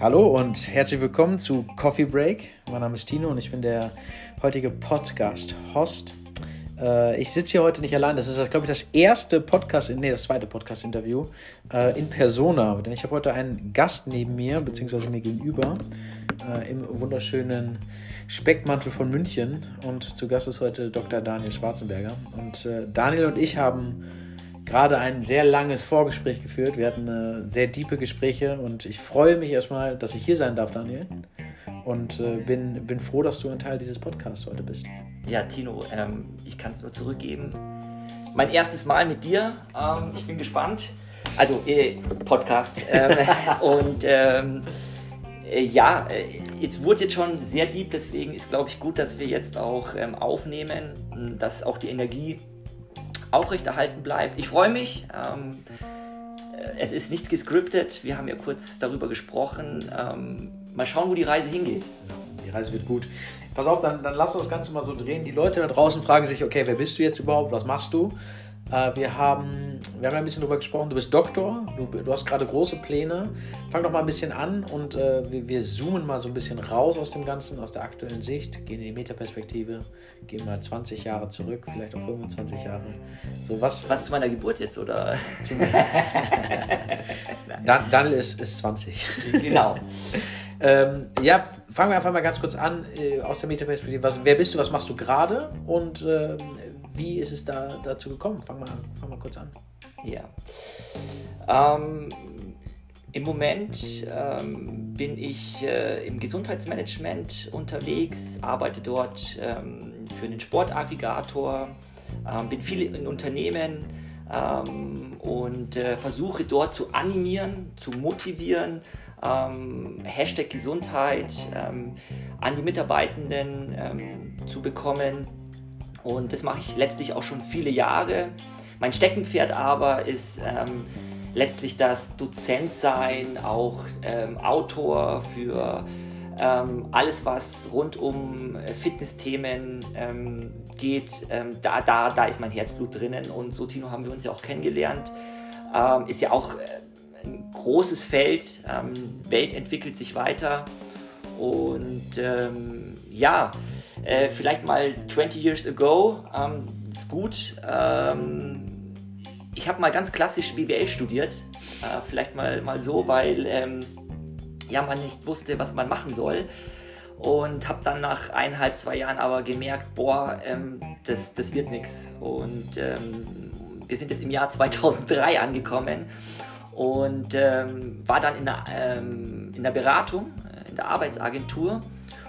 Hallo und herzlich willkommen zu Coffee Break. Mein Name ist Tino und ich bin der heutige Podcast-Host. Äh, ich sitze hier heute nicht allein. Das ist, glaube ich, das erste Podcast, nee, das zweite Podcast-Interview äh, in Persona. Denn ich habe heute einen Gast neben mir, beziehungsweise mir gegenüber, äh, im wunderschönen Speckmantel von München. Und zu Gast ist heute Dr. Daniel Schwarzenberger. Und Daniel und ich haben gerade ein sehr langes Vorgespräch geführt. Wir hatten äh, sehr tiefe Gespräche und ich freue mich erstmal, dass ich hier sein darf, Daniel. Und äh, bin, bin froh, dass du ein Teil dieses Podcasts heute bist. Ja, Tino, ähm, ich kann es nur zurückgeben. Mein erstes Mal mit dir. Ähm, ich bin gespannt. Also, äh, Podcast. Ähm, und ähm, äh, ja, äh, es wurde jetzt schon sehr deep, deswegen ist, glaube ich, gut, dass wir jetzt auch ähm, aufnehmen, dass auch die Energie aufrechterhalten bleibt. Ich freue mich. Ähm, äh, es ist nicht gescriptet. Wir haben ja kurz darüber gesprochen. Ähm, mal schauen, wo die Reise hingeht. Die Reise wird gut. Pass auf, dann, dann lass uns das Ganze mal so drehen. Die Leute da draußen fragen sich, okay, wer bist du jetzt überhaupt? Was machst du? Äh, wir, haben, wir haben ein bisschen darüber gesprochen, du bist Doktor, du, du hast gerade große Pläne. Fang doch mal ein bisschen an und äh, wir, wir, zoomen mal so ein bisschen raus aus dem Ganzen, aus der aktuellen Sicht, gehen in die Metaperspektive, gehen mal 20 Jahre zurück, vielleicht auch 25 Jahre. So, was, was zu meiner Geburt jetzt, oder? Dan, Daniel ist, ist 20. Genau. ähm, ja, fangen wir einfach mal ganz kurz an äh, aus der Metaperspektive. Was, wer bist du, was machst du gerade und ähm, wie ist es da dazu gekommen? Fang mal, fang mal kurz an. Ja. Ähm, Im Moment ähm, bin ich äh, im Gesundheitsmanagement unterwegs, arbeite dort ähm, für einen Sportaggregator, ähm, bin viel in Unternehmen ähm, und äh, versuche dort zu animieren, zu motivieren, ähm, Hashtag Gesundheit ähm, an die Mitarbeitenden ähm, zu bekommen und das mache ich letztlich auch schon viele Jahre. Mein Steckenpferd aber ist ähm, letztlich das Dozentsein, auch ähm, Autor für ähm, alles, was rund um Fitnessthemen ähm, geht. Ähm, da, da, da ist mein Herzblut drinnen und so, Tino, haben wir uns ja auch kennengelernt. Ähm, ist ja auch äh, ein großes Feld. Welt entwickelt sich weiter und ja, äh, vielleicht mal 20 Years Ago, ähm, ist gut. Ähm, ich habe mal ganz klassisch BWL studiert, äh, vielleicht mal, mal so, weil ähm, ja, man nicht wusste, was man machen soll. Und habe dann nach eineinhalb, zwei Jahren aber gemerkt, boah, ähm, das, das wird nichts. Und ähm, wir sind jetzt im Jahr 2003 angekommen und ähm, war dann in der, in der Beratung, äh, in der Arbeitsagentur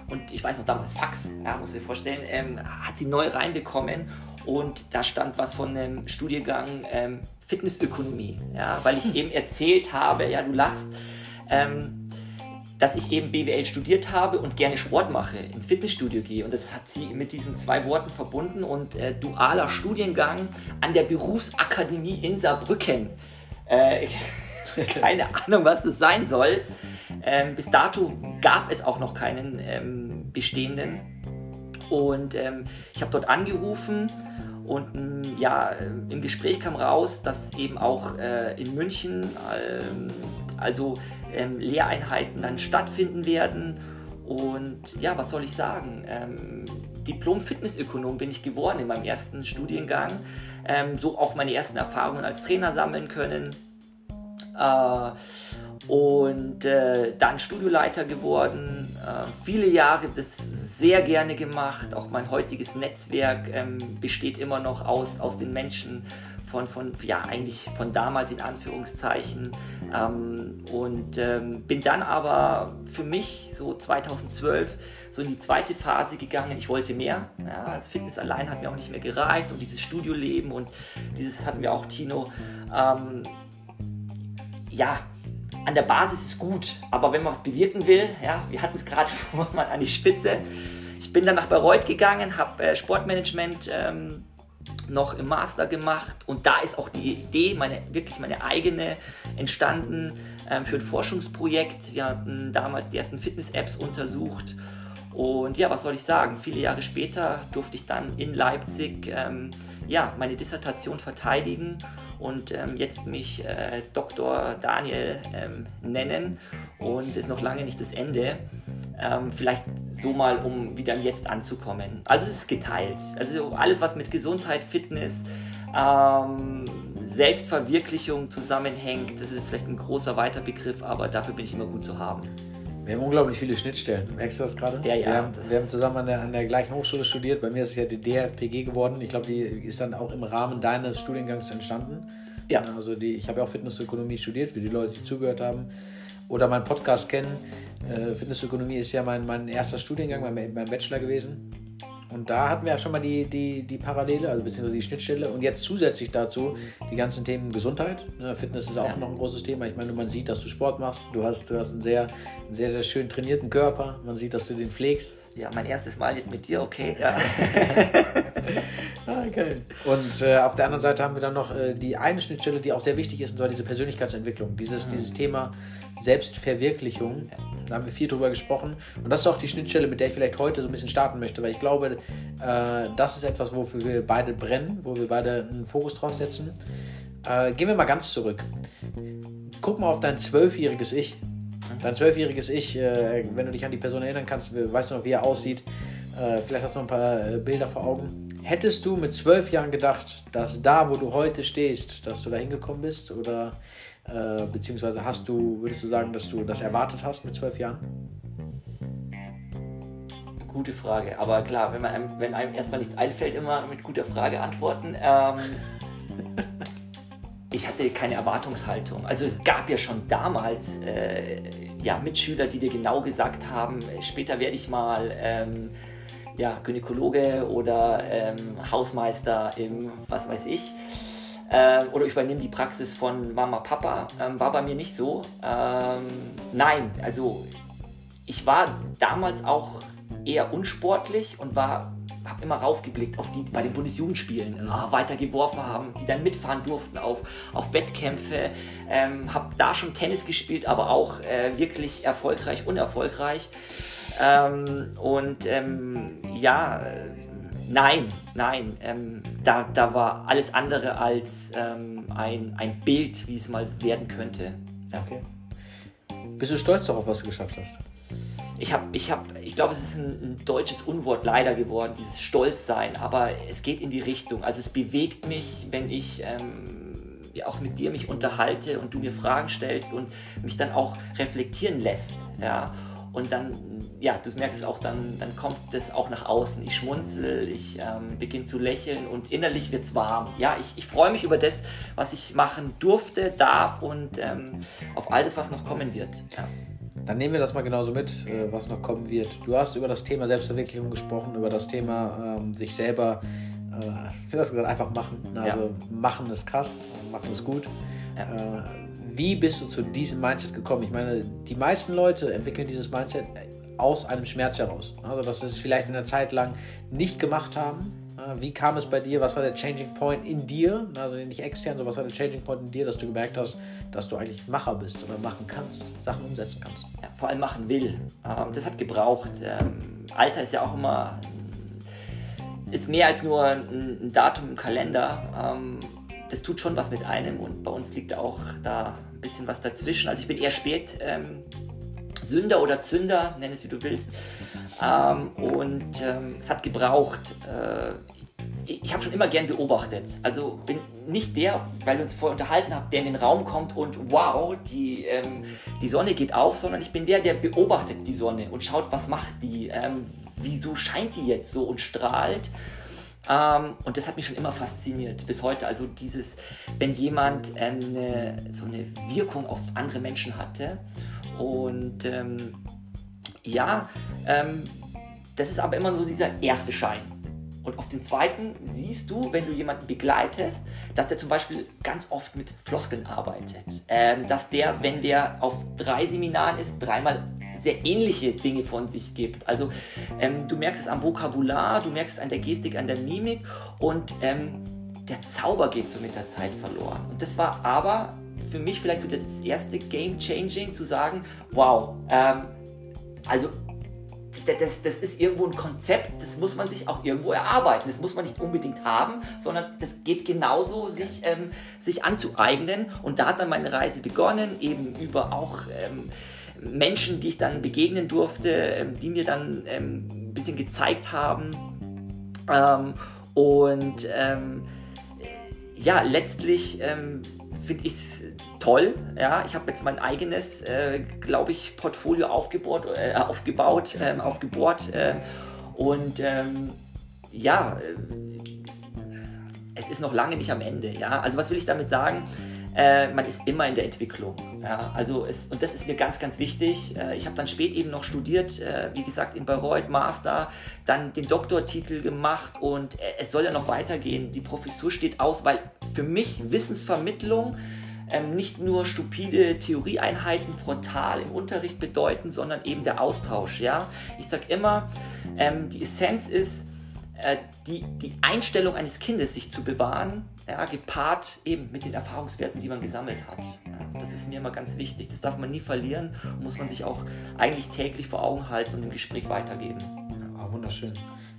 und ich weiß noch damals Fax, ja, muss ich dir vorstellen, ähm, hat sie neu reinbekommen und da stand was von einem Studiengang ähm, Fitnessökonomie, ja, weil ich eben erzählt habe, ja, du lachst, ähm, dass ich eben BWL studiert habe und gerne Sport mache, ins Fitnessstudio gehe. Und das hat sie mit diesen zwei Worten verbunden und äh, dualer Studiengang an der Berufsakademie in Saarbrücken. Äh, keine Ahnung, was das sein soll. Ähm, bis dato gab es auch noch keinen ähm, bestehenden. Und ähm, ich habe dort angerufen und ähm, ja, im Gespräch kam raus, dass eben auch äh, in München ähm, also ähm, Lehreinheiten dann stattfinden werden. Und ja, was soll ich sagen? Diplom-Fitnessökonom bin ich geworden in meinem ersten Studiengang. so auch meine ersten Erfahrungen als Trainer sammeln können. Äh, und äh, dann Studioleiter geworden, äh, viele Jahre das sehr gerne gemacht. Auch mein heutiges Netzwerk ähm, besteht immer noch aus, aus den Menschen von, von, ja, eigentlich von damals in Anführungszeichen. Ähm, und ähm, bin dann aber für mich so 2012 so in die zweite Phase gegangen. Ich wollte mehr. Ja, das Fitness allein hat mir auch nicht mehr gereicht und dieses Studioleben und dieses hatten wir auch Tino. Ähm, ja, an der Basis ist gut, aber wenn man was bewirken will, ja, wir hatten es gerade mal an die Spitze. Ich bin dann nach Bayreuth gegangen, habe äh, Sportmanagement ähm, noch im Master gemacht und da ist auch die Idee, meine, wirklich meine eigene, entstanden ähm, für ein Forschungsprojekt. Wir hatten damals die ersten Fitness-Apps untersucht und ja, was soll ich sagen? Viele Jahre später durfte ich dann in Leipzig ähm, ja, meine Dissertation verteidigen und ähm, jetzt mich äh, Dr. Daniel ähm, nennen und ist noch lange nicht das Ende. Ähm, vielleicht so mal, um wieder im Jetzt anzukommen. Also es ist geteilt. Also alles, was mit Gesundheit, Fitness, ähm, Selbstverwirklichung zusammenhängt, das ist vielleicht ein großer weiter Begriff, aber dafür bin ich immer gut zu haben. Wir haben unglaublich viele Schnittstellen. Merkst du das gerade? Ja, ja. Wir haben, wir haben zusammen an der, an der gleichen Hochschule studiert. Bei mir ist es ja die DFPG geworden. Ich glaube, die ist dann auch im Rahmen deines Studiengangs entstanden. Ja. Also die, ich habe ja auch Fitnessökonomie studiert, für die Leute, die zugehört haben oder meinen Podcast kennen. Äh, Fitnessökonomie ist ja mein, mein erster Studiengang, mein, mein Bachelor gewesen. Und da hatten wir ja schon mal die, die, die Parallele, also beziehungsweise die Schnittstelle. Und jetzt zusätzlich dazu die ganzen Themen Gesundheit. Ne, Fitness ist auch ja. noch ein großes Thema. Ich meine, man sieht, dass du Sport machst. Du hast, du hast einen sehr, einen sehr, sehr schön trainierten Körper. Man sieht, dass du den pflegst. Ja, mein erstes Mal jetzt mit dir, okay. Ja. ah, geil. Und äh, auf der anderen Seite haben wir dann noch äh, die eine Schnittstelle, die auch sehr wichtig ist, und zwar diese Persönlichkeitsentwicklung. Dieses, mhm. dieses Thema Selbstverwirklichung. Da haben wir viel drüber gesprochen. Und das ist auch die Schnittstelle, mit der ich vielleicht heute so ein bisschen starten möchte, weil ich glaube, äh, das ist etwas, wofür wir beide brennen, wo wir beide einen Fokus drauf setzen. Äh, gehen wir mal ganz zurück. Guck mal auf dein zwölfjähriges Ich. Dein zwölfjähriges Ich, äh, wenn du dich an die Person erinnern kannst, weißt du noch, wie er aussieht. Äh, vielleicht hast du noch ein paar äh, Bilder vor Augen. Hättest du mit zwölf Jahren gedacht, dass da, wo du heute stehst, dass du da hingekommen bist? Oder äh, beziehungsweise hast du, würdest du sagen, dass du das erwartet hast mit zwölf Jahren? Gute Frage, aber klar, wenn, man einem, wenn einem erstmal nichts einfällt, immer mit guter Frage antworten. Ähm, ich hatte keine Erwartungshaltung. Also es gab ja schon damals äh, ja, Mitschüler, die dir genau gesagt haben, später werde ich mal ähm, ja, Gynäkologe oder ähm, Hausmeister im was weiß ich äh, oder ich übernehme die Praxis von Mama, Papa. Ähm, war bei mir nicht so. Ähm, nein, also ich war damals auch eher unsportlich und war habe immer raufgeblickt auf die bei den Bundesjugendspielen, äh, weiter geworfen haben, die dann mitfahren durften auf, auf Wettkämpfe. Ähm, habe da schon Tennis gespielt, aber auch äh, wirklich erfolgreich, unerfolgreich. Ähm, und ähm, ja, Nein, nein. Ähm, da, da war alles andere als ähm, ein, ein Bild, wie es mal werden könnte. Ja. Okay. Bist du stolz darauf, was du geschafft hast? Ich habe, ich habe, ich glaube, es ist ein, ein, deutsches Unwort leider geworden, dieses Stolzsein, aber es geht in die Richtung. Also es bewegt mich, wenn ich ähm, auch mit dir mich unterhalte und du mir Fragen stellst und mich dann auch reflektieren lässt. Ja. Und dann, ja, du merkst es auch, dann, dann kommt das auch nach außen. Ich schmunzel, ich ähm, beginne zu lächeln und innerlich wird es warm. Ja, ich, ich freue mich über das, was ich machen durfte, darf und ähm, auf all das, was noch kommen wird. Ja. Dann nehmen wir das mal genauso mit, äh, was noch kommen wird. Du hast über das Thema Selbstverwirklichung gesprochen, über das Thema ähm, sich selber, äh, du hast gesagt, einfach machen. Also ja. machen ist krass, machen ist gut. Ja. Äh, wie bist du zu diesem Mindset gekommen? Ich meine, die meisten Leute entwickeln dieses Mindset aus einem Schmerz heraus. Also, dass sie es vielleicht in der Zeit lang nicht gemacht haben. Wie kam es bei dir? Was war der Changing Point in dir? Also nicht extern, sondern was war der Changing Point in dir, dass du gemerkt hast, dass du eigentlich Macher bist oder machen kannst, Sachen umsetzen kannst? Ja, vor allem machen will. Ähm, das hat gebraucht. Ähm, Alter ist ja auch immer ist mehr als nur ein Datum im Kalender. Ähm, das tut schon was mit einem und bei uns liegt auch da ein bisschen was dazwischen. Also ich bin eher spät Sünder oder Zünder, nenn es wie du willst. Ähm, und ähm, es hat gebraucht. Äh, ich habe schon immer gern beobachtet. Also bin nicht der, weil wir uns vorher unterhalten haben, der in den Raum kommt und wow, die, ähm, die Sonne geht auf, sondern ich bin der, der beobachtet die Sonne und schaut, was macht die, ähm, wieso scheint die jetzt so und strahlt. Ähm, und das hat mich schon immer fasziniert bis heute. Also dieses, wenn jemand ähm, eine, so eine Wirkung auf andere Menschen hatte. Und ähm, ja, ähm, das ist aber immer so dieser erste Schein. Und auf den zweiten siehst du, wenn du jemanden begleitest, dass der zum Beispiel ganz oft mit Floskeln arbeitet. Ähm, dass der, wenn der auf drei Seminaren ist, dreimal sehr ähnliche Dinge von sich gibt. Also ähm, du merkst es am Vokabular, du merkst es an der Gestik, an der Mimik und ähm, der Zauber geht so mit der Zeit verloren. Und das war aber für mich vielleicht so das erste Game Changing zu sagen, wow, ähm, also das, das ist irgendwo ein Konzept, das muss man sich auch irgendwo erarbeiten. Das muss man nicht unbedingt haben, sondern das geht genauso, sich, ähm, sich anzueignen. Und da hat dann meine Reise begonnen, eben über auch ähm, Menschen, die ich dann begegnen durfte, ähm, die mir dann ähm, ein bisschen gezeigt haben. Ähm, und ähm, ja, letztlich finde ich es toll. Ja, ich habe jetzt mein eigenes, äh, glaube ich, Portfolio aufgebaut, äh, aufgebaut, ähm, aufgebohrt. Äh, und ähm, ja, äh, es ist noch lange nicht am Ende. Ja, also was will ich damit sagen? Äh, man ist immer in der Entwicklung. Ja, also es, und das ist mir ganz, ganz wichtig. Äh, ich habe dann spät eben noch studiert, wie gesagt, in Bayreuth, Master, dann den Doktortitel gemacht und es soll ja noch weitergehen. Die Professur steht aus, weil für mich Wissensvermittlung ähm, nicht nur stupide Theorieeinheiten frontal im Unterricht bedeuten, sondern eben der Austausch. Ja? Ich sage immer, ähm, die Essenz ist, äh, die, die Einstellung eines Kindes sich zu bewahren, ja, gepaart eben mit den Erfahrungswerten, die man gesammelt hat. Ja, das ist mir immer ganz wichtig. Das darf man nie verlieren und muss man sich auch eigentlich täglich vor Augen halten und im Gespräch weitergeben. Ja, wunderschön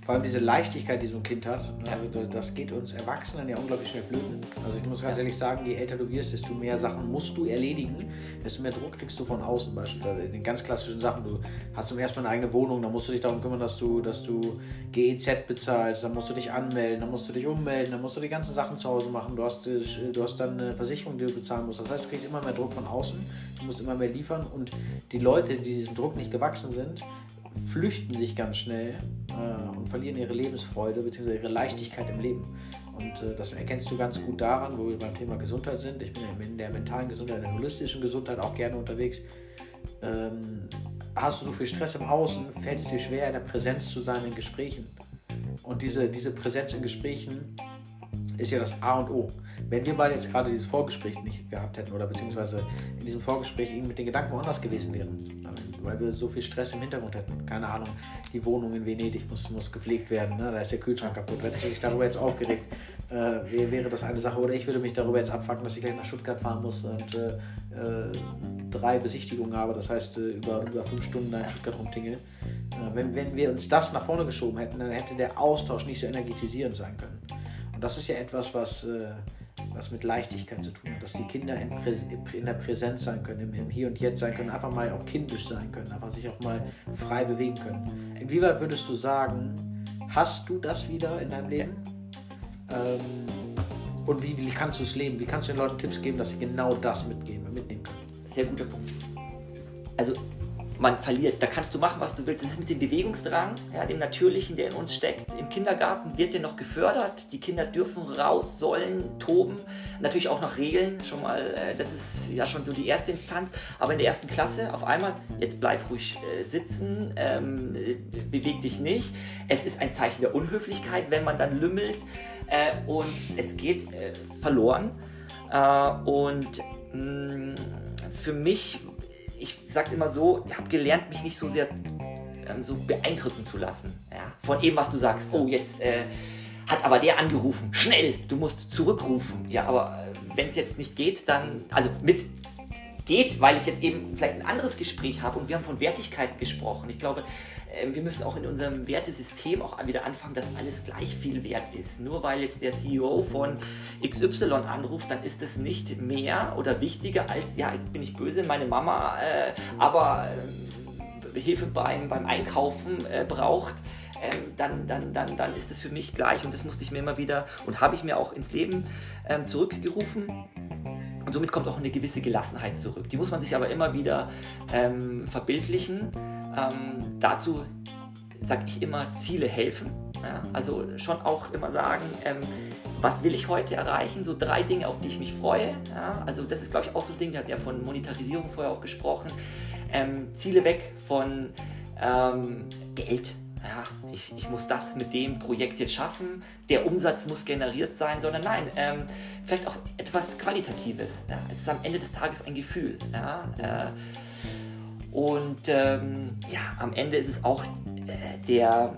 vor allem diese Leichtigkeit, die so ein Kind hat, also das geht uns Erwachsenen ja unglaublich schnell flöten. Also ich muss ganz ehrlich sagen, je älter du wirst, desto mehr Sachen musst du erledigen, desto mehr Druck kriegst du von außen beispielsweise. In den ganz klassischen Sachen, du hast zum ersten Mal eine eigene Wohnung, dann musst du dich darum kümmern, dass du, dass du GEZ bezahlst, dann musst du dich anmelden, dann musst du dich ummelden, dann musst du die ganzen Sachen zu Hause machen, du hast, äh, du hast dann eine Versicherung, die du bezahlen musst. Das heißt, du kriegst immer mehr Druck von außen, du musst immer mehr liefern und die Leute, die diesem Druck nicht gewachsen sind, flüchten sich ganz schnell äh, und verlieren ihre Lebensfreude bzw. ihre Leichtigkeit im Leben. Und äh, das erkennst du ganz gut daran, wo wir beim Thema Gesundheit sind. Ich bin in der mentalen Gesundheit, in der holistischen Gesundheit auch gerne unterwegs. Ähm, hast du so viel Stress im Außen, fällt es dir schwer, in der Präsenz zu sein in Gesprächen. Und diese, diese Präsenz in Gesprächen ist ja das A und O. Wenn wir beide jetzt gerade dieses Vorgespräch nicht gehabt hätten oder beziehungsweise in diesem Vorgespräch mit den Gedanken woanders gewesen wären, weil wir so viel Stress im Hintergrund hätten. Keine Ahnung, die Wohnung in Venedig muss, muss gepflegt werden, ne? da ist der Kühlschrank kaputt. Wenn ich mich darüber jetzt aufgeregt, äh, wäre das eine Sache. Oder ich würde mich darüber jetzt abfacken, dass ich gleich nach Stuttgart fahren muss und äh, äh, drei Besichtigungen habe, das heißt äh, über, über fünf Stunden da in Stuttgart rumtingel. Äh, wenn, wenn wir uns das nach vorne geschoben hätten, dann hätte der Austausch nicht so energetisierend sein können. Und das ist ja etwas, was äh, was mit Leichtigkeit zu tun hat, dass die Kinder in, Präs in der Präsenz sein können, im, im, Hier und Jetzt sein können, einfach mal auch kindisch sein können, einfach sich auch mal frei bewegen können. Inwieweit würdest du sagen, hast du das wieder in deinem Leben? Ähm, und wie, wie kannst du es leben? Wie kannst du den Leuten Tipps geben, dass sie genau das mitgeben, mitnehmen können? Sehr guter Punkt. Also man verliert. Da kannst du machen, was du willst. Das ist mit dem Bewegungsdrang, ja, dem Natürlichen, der in uns steckt. Im Kindergarten wird der noch gefördert. Die Kinder dürfen raus, sollen toben. Natürlich auch nach Regeln. Schon mal, äh, das ist ja schon so die erste Instanz. Aber in der ersten Klasse auf einmal, jetzt bleib ruhig äh, sitzen, ähm, beweg dich nicht. Es ist ein Zeichen der Unhöflichkeit, wenn man dann lümmelt. Äh, und es geht äh, verloren. Äh, und mh, mm, für mich ich sage immer so, ich habe gelernt, mich nicht so sehr ähm, so beeindrucken zu lassen. Ja? Von eben, was du sagst. Oh, jetzt äh, hat aber der angerufen. Schnell, du musst zurückrufen. Ja, aber äh, wenn es jetzt nicht geht, dann, also mit geht, weil ich jetzt eben vielleicht ein anderes Gespräch habe und wir haben von Wertigkeit gesprochen. Ich glaube, wir müssen auch in unserem Wertesystem auch wieder anfangen, dass alles gleich viel wert ist. Nur weil jetzt der CEO von XY anruft, dann ist es nicht mehr oder wichtiger als, ja, jetzt bin ich böse, meine Mama, äh, aber äh, Hilfe beim, beim Einkaufen äh, braucht. Ähm, dann, dann, dann, dann ist es für mich gleich und das musste ich mir immer wieder und habe ich mir auch ins Leben ähm, zurückgerufen. Und somit kommt auch eine gewisse Gelassenheit zurück. Die muss man sich aber immer wieder ähm, verbildlichen ähm, dazu sage ich immer, Ziele helfen. Ja? Also schon auch immer sagen, ähm, was will ich heute erreichen? So drei Dinge, auf die ich mich freue. Ja? Also das ist, glaube ich, auch so ein Ding, wir hatten ja von Monetarisierung vorher auch gesprochen. Ähm, Ziele weg von ähm, Geld. Ja, ich, ich, muss das mit dem Projekt jetzt schaffen, der Umsatz muss generiert sein, sondern nein, ähm, vielleicht auch etwas Qualitatives. Ja? Es ist am Ende des Tages ein Gefühl. Ja? Äh, und ähm, ja, am Ende ist es auch äh, der,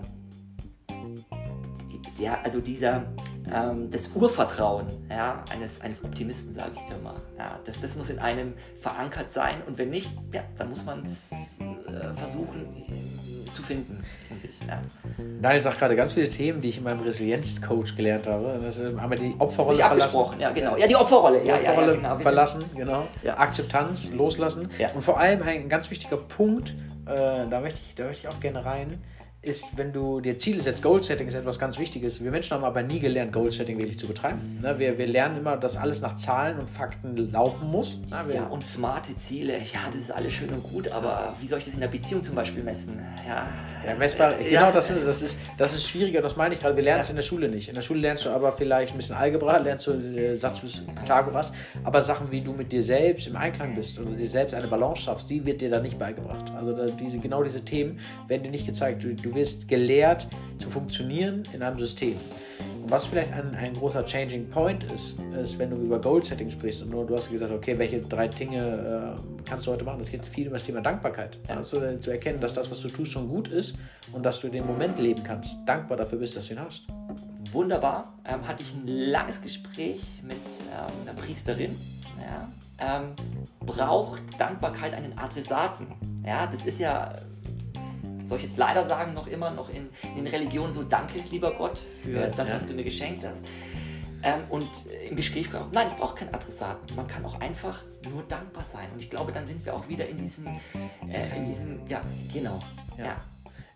der, also dieser ähm, das Urvertrauen ja, eines, eines Optimisten, sage ich immer. Ja, das, das muss in einem verankert sein und wenn nicht, ja, dann muss man es äh, versuchen zu finden in sich. Ja. Daniel sagt gerade ganz viele Themen, die ich in meinem Resilienz-Coach gelernt habe. Das ist einmal die Opferrolle Nicht abgesprochen, ja genau. Ja, die Opferrolle. Die ja, Opferrolle ja, genau. Wir verlassen, genau. Ja. Akzeptanz, loslassen. Ja. Und vor allem ein ganz wichtiger Punkt, äh, da, möchte ich, da möchte ich auch gerne rein, ist, wenn du dir Ziele setzt, Goal-Setting ist etwas ganz Wichtiges. Wir Menschen haben aber nie gelernt, Goal-Setting wirklich zu betreiben. Ne? Wir, wir lernen immer, dass alles nach Zahlen und Fakten laufen muss. Ne? Ja, und smarte Ziele, ja, das ist alles schön und gut, aber wie soll ich das in der Beziehung zum Beispiel messen? Ja, Ja, messbar, äh, genau ja. das ist es. Das ist, das ist schwieriger, das meine ich gerade. Wir lernen es in der Schule nicht. In der Schule lernst du aber vielleicht ein bisschen Algebra, lernst du den Satz bis Pythagoras, aber Sachen, wie du mit dir selbst im Einklang bist oder dir selbst eine Balance schaffst, die wird dir da nicht beigebracht. Also da, diese, genau diese Themen werden dir nicht gezeigt. Du, du wirst gelehrt zu funktionieren in einem System. Und was vielleicht ein, ein großer Changing Point ist, ist, wenn du über Goal Setting sprichst und du, du hast gesagt, okay, welche drei Dinge äh, kannst du heute machen? Es geht viel um das Thema Dankbarkeit. Also äh, zu erkennen, dass das, was du tust, schon gut ist und dass du den Moment leben kannst. Dankbar dafür bist, dass du ihn hast. Wunderbar. Ähm, hatte ich ein langes Gespräch mit ähm, einer Priesterin. Ja, ähm, braucht Dankbarkeit einen Adressaten? Ja, das ist ja, soll ich jetzt leider sagen, noch immer noch in, in Religionen so, danke, lieber Gott, für Ja, das, ja. was du mir geschenkt hast. Ähm, und im Gespräch nein, es braucht keinen Adressaten. Man kann auch einfach nur dankbar sein. Und ich glaube, dann sind wir auch wieder in diesem, äh, in diesem, ja, genau. Ja. ja.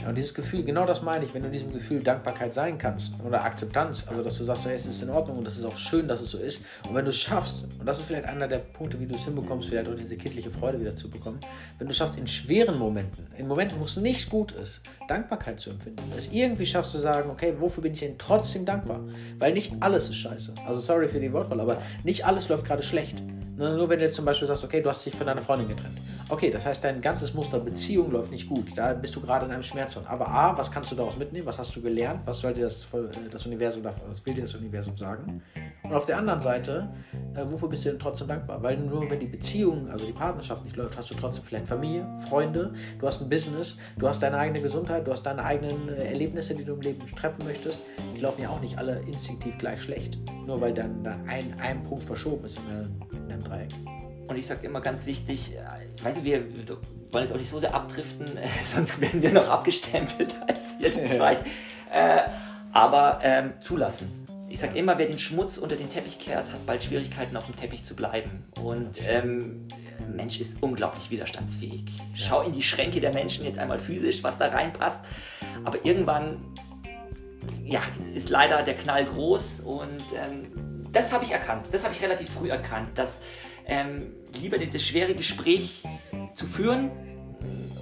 Ja, und dieses Gefühl, genau das meine ich, wenn du diesem Gefühl Dankbarkeit sein kannst oder Akzeptanz, also dass du sagst, hey, es ist in Ordnung und das ist auch schön, dass es so ist. Und wenn du es schaffst, und das ist vielleicht einer der Punkte, wie du es hinbekommst, vielleicht auch diese kindliche Freude wieder zu bekommen, wenn du es schaffst, in schweren Momenten, in Momenten, wo es nicht gut ist, Dankbarkeit zu empfinden, es irgendwie schaffst zu sagen, okay, wofür bin ich denn trotzdem dankbar? Weil nicht alles ist scheiße. Also sorry für die Wortwahl, aber nicht alles läuft gerade schlecht. Ne, Nur wenn du zum Beispiel sagst, okay, du hast dich von deiner Freundin getrennt. Okay, das heißt, dein ganzes Muster Beziehung läuft nicht gut. Da bist du gerade in einem Schmerz. Aber A, was kannst du daraus mitnehmen? Was hast du gelernt? Was soll dir das, äh, das Universum, was will dir das Universum sagen? Und auf der anderen Seite, äh, wofür bist du denn trotzdem dankbar? Weil nur wenn die Beziehung, also die Partnerschaft nicht läuft, hast du trotzdem vielleicht Familie, Freunde, du hast ein Business, du hast deine eigene Gesundheit, du hast deine eigenen äh, Erlebnisse, die du im Leben treffen möchtest. Die laufen ja auch nicht alle instinktiv gleich schlecht. Nur weil dann da ein, ein Punkt verschoben ist in einem, in einem Dreieck. Und ich sage immer ganz wichtig, äh, weißt du, wir wollen jetzt auch nicht so sehr abdriften, sonst werden wir noch abgestempelt als die zwei. Äh, aber ähm, zulassen. Ich sage immer, wer den Schmutz unter den Teppich kehrt, hat bald Schwierigkeiten auf dem Teppich zu bleiben. Und ähm, Mensch ist unglaublich widerstandsfähig. Schau in die Schränke der Menschen jetzt einmal physisch, was da reinpasst. Aber irgendwann ja, ist leider der Knall groß und ähm, das habe ich erkannt. Das habe ich relativ früh erkannt, dass ähm, lieber das schwere Gespräch zu führen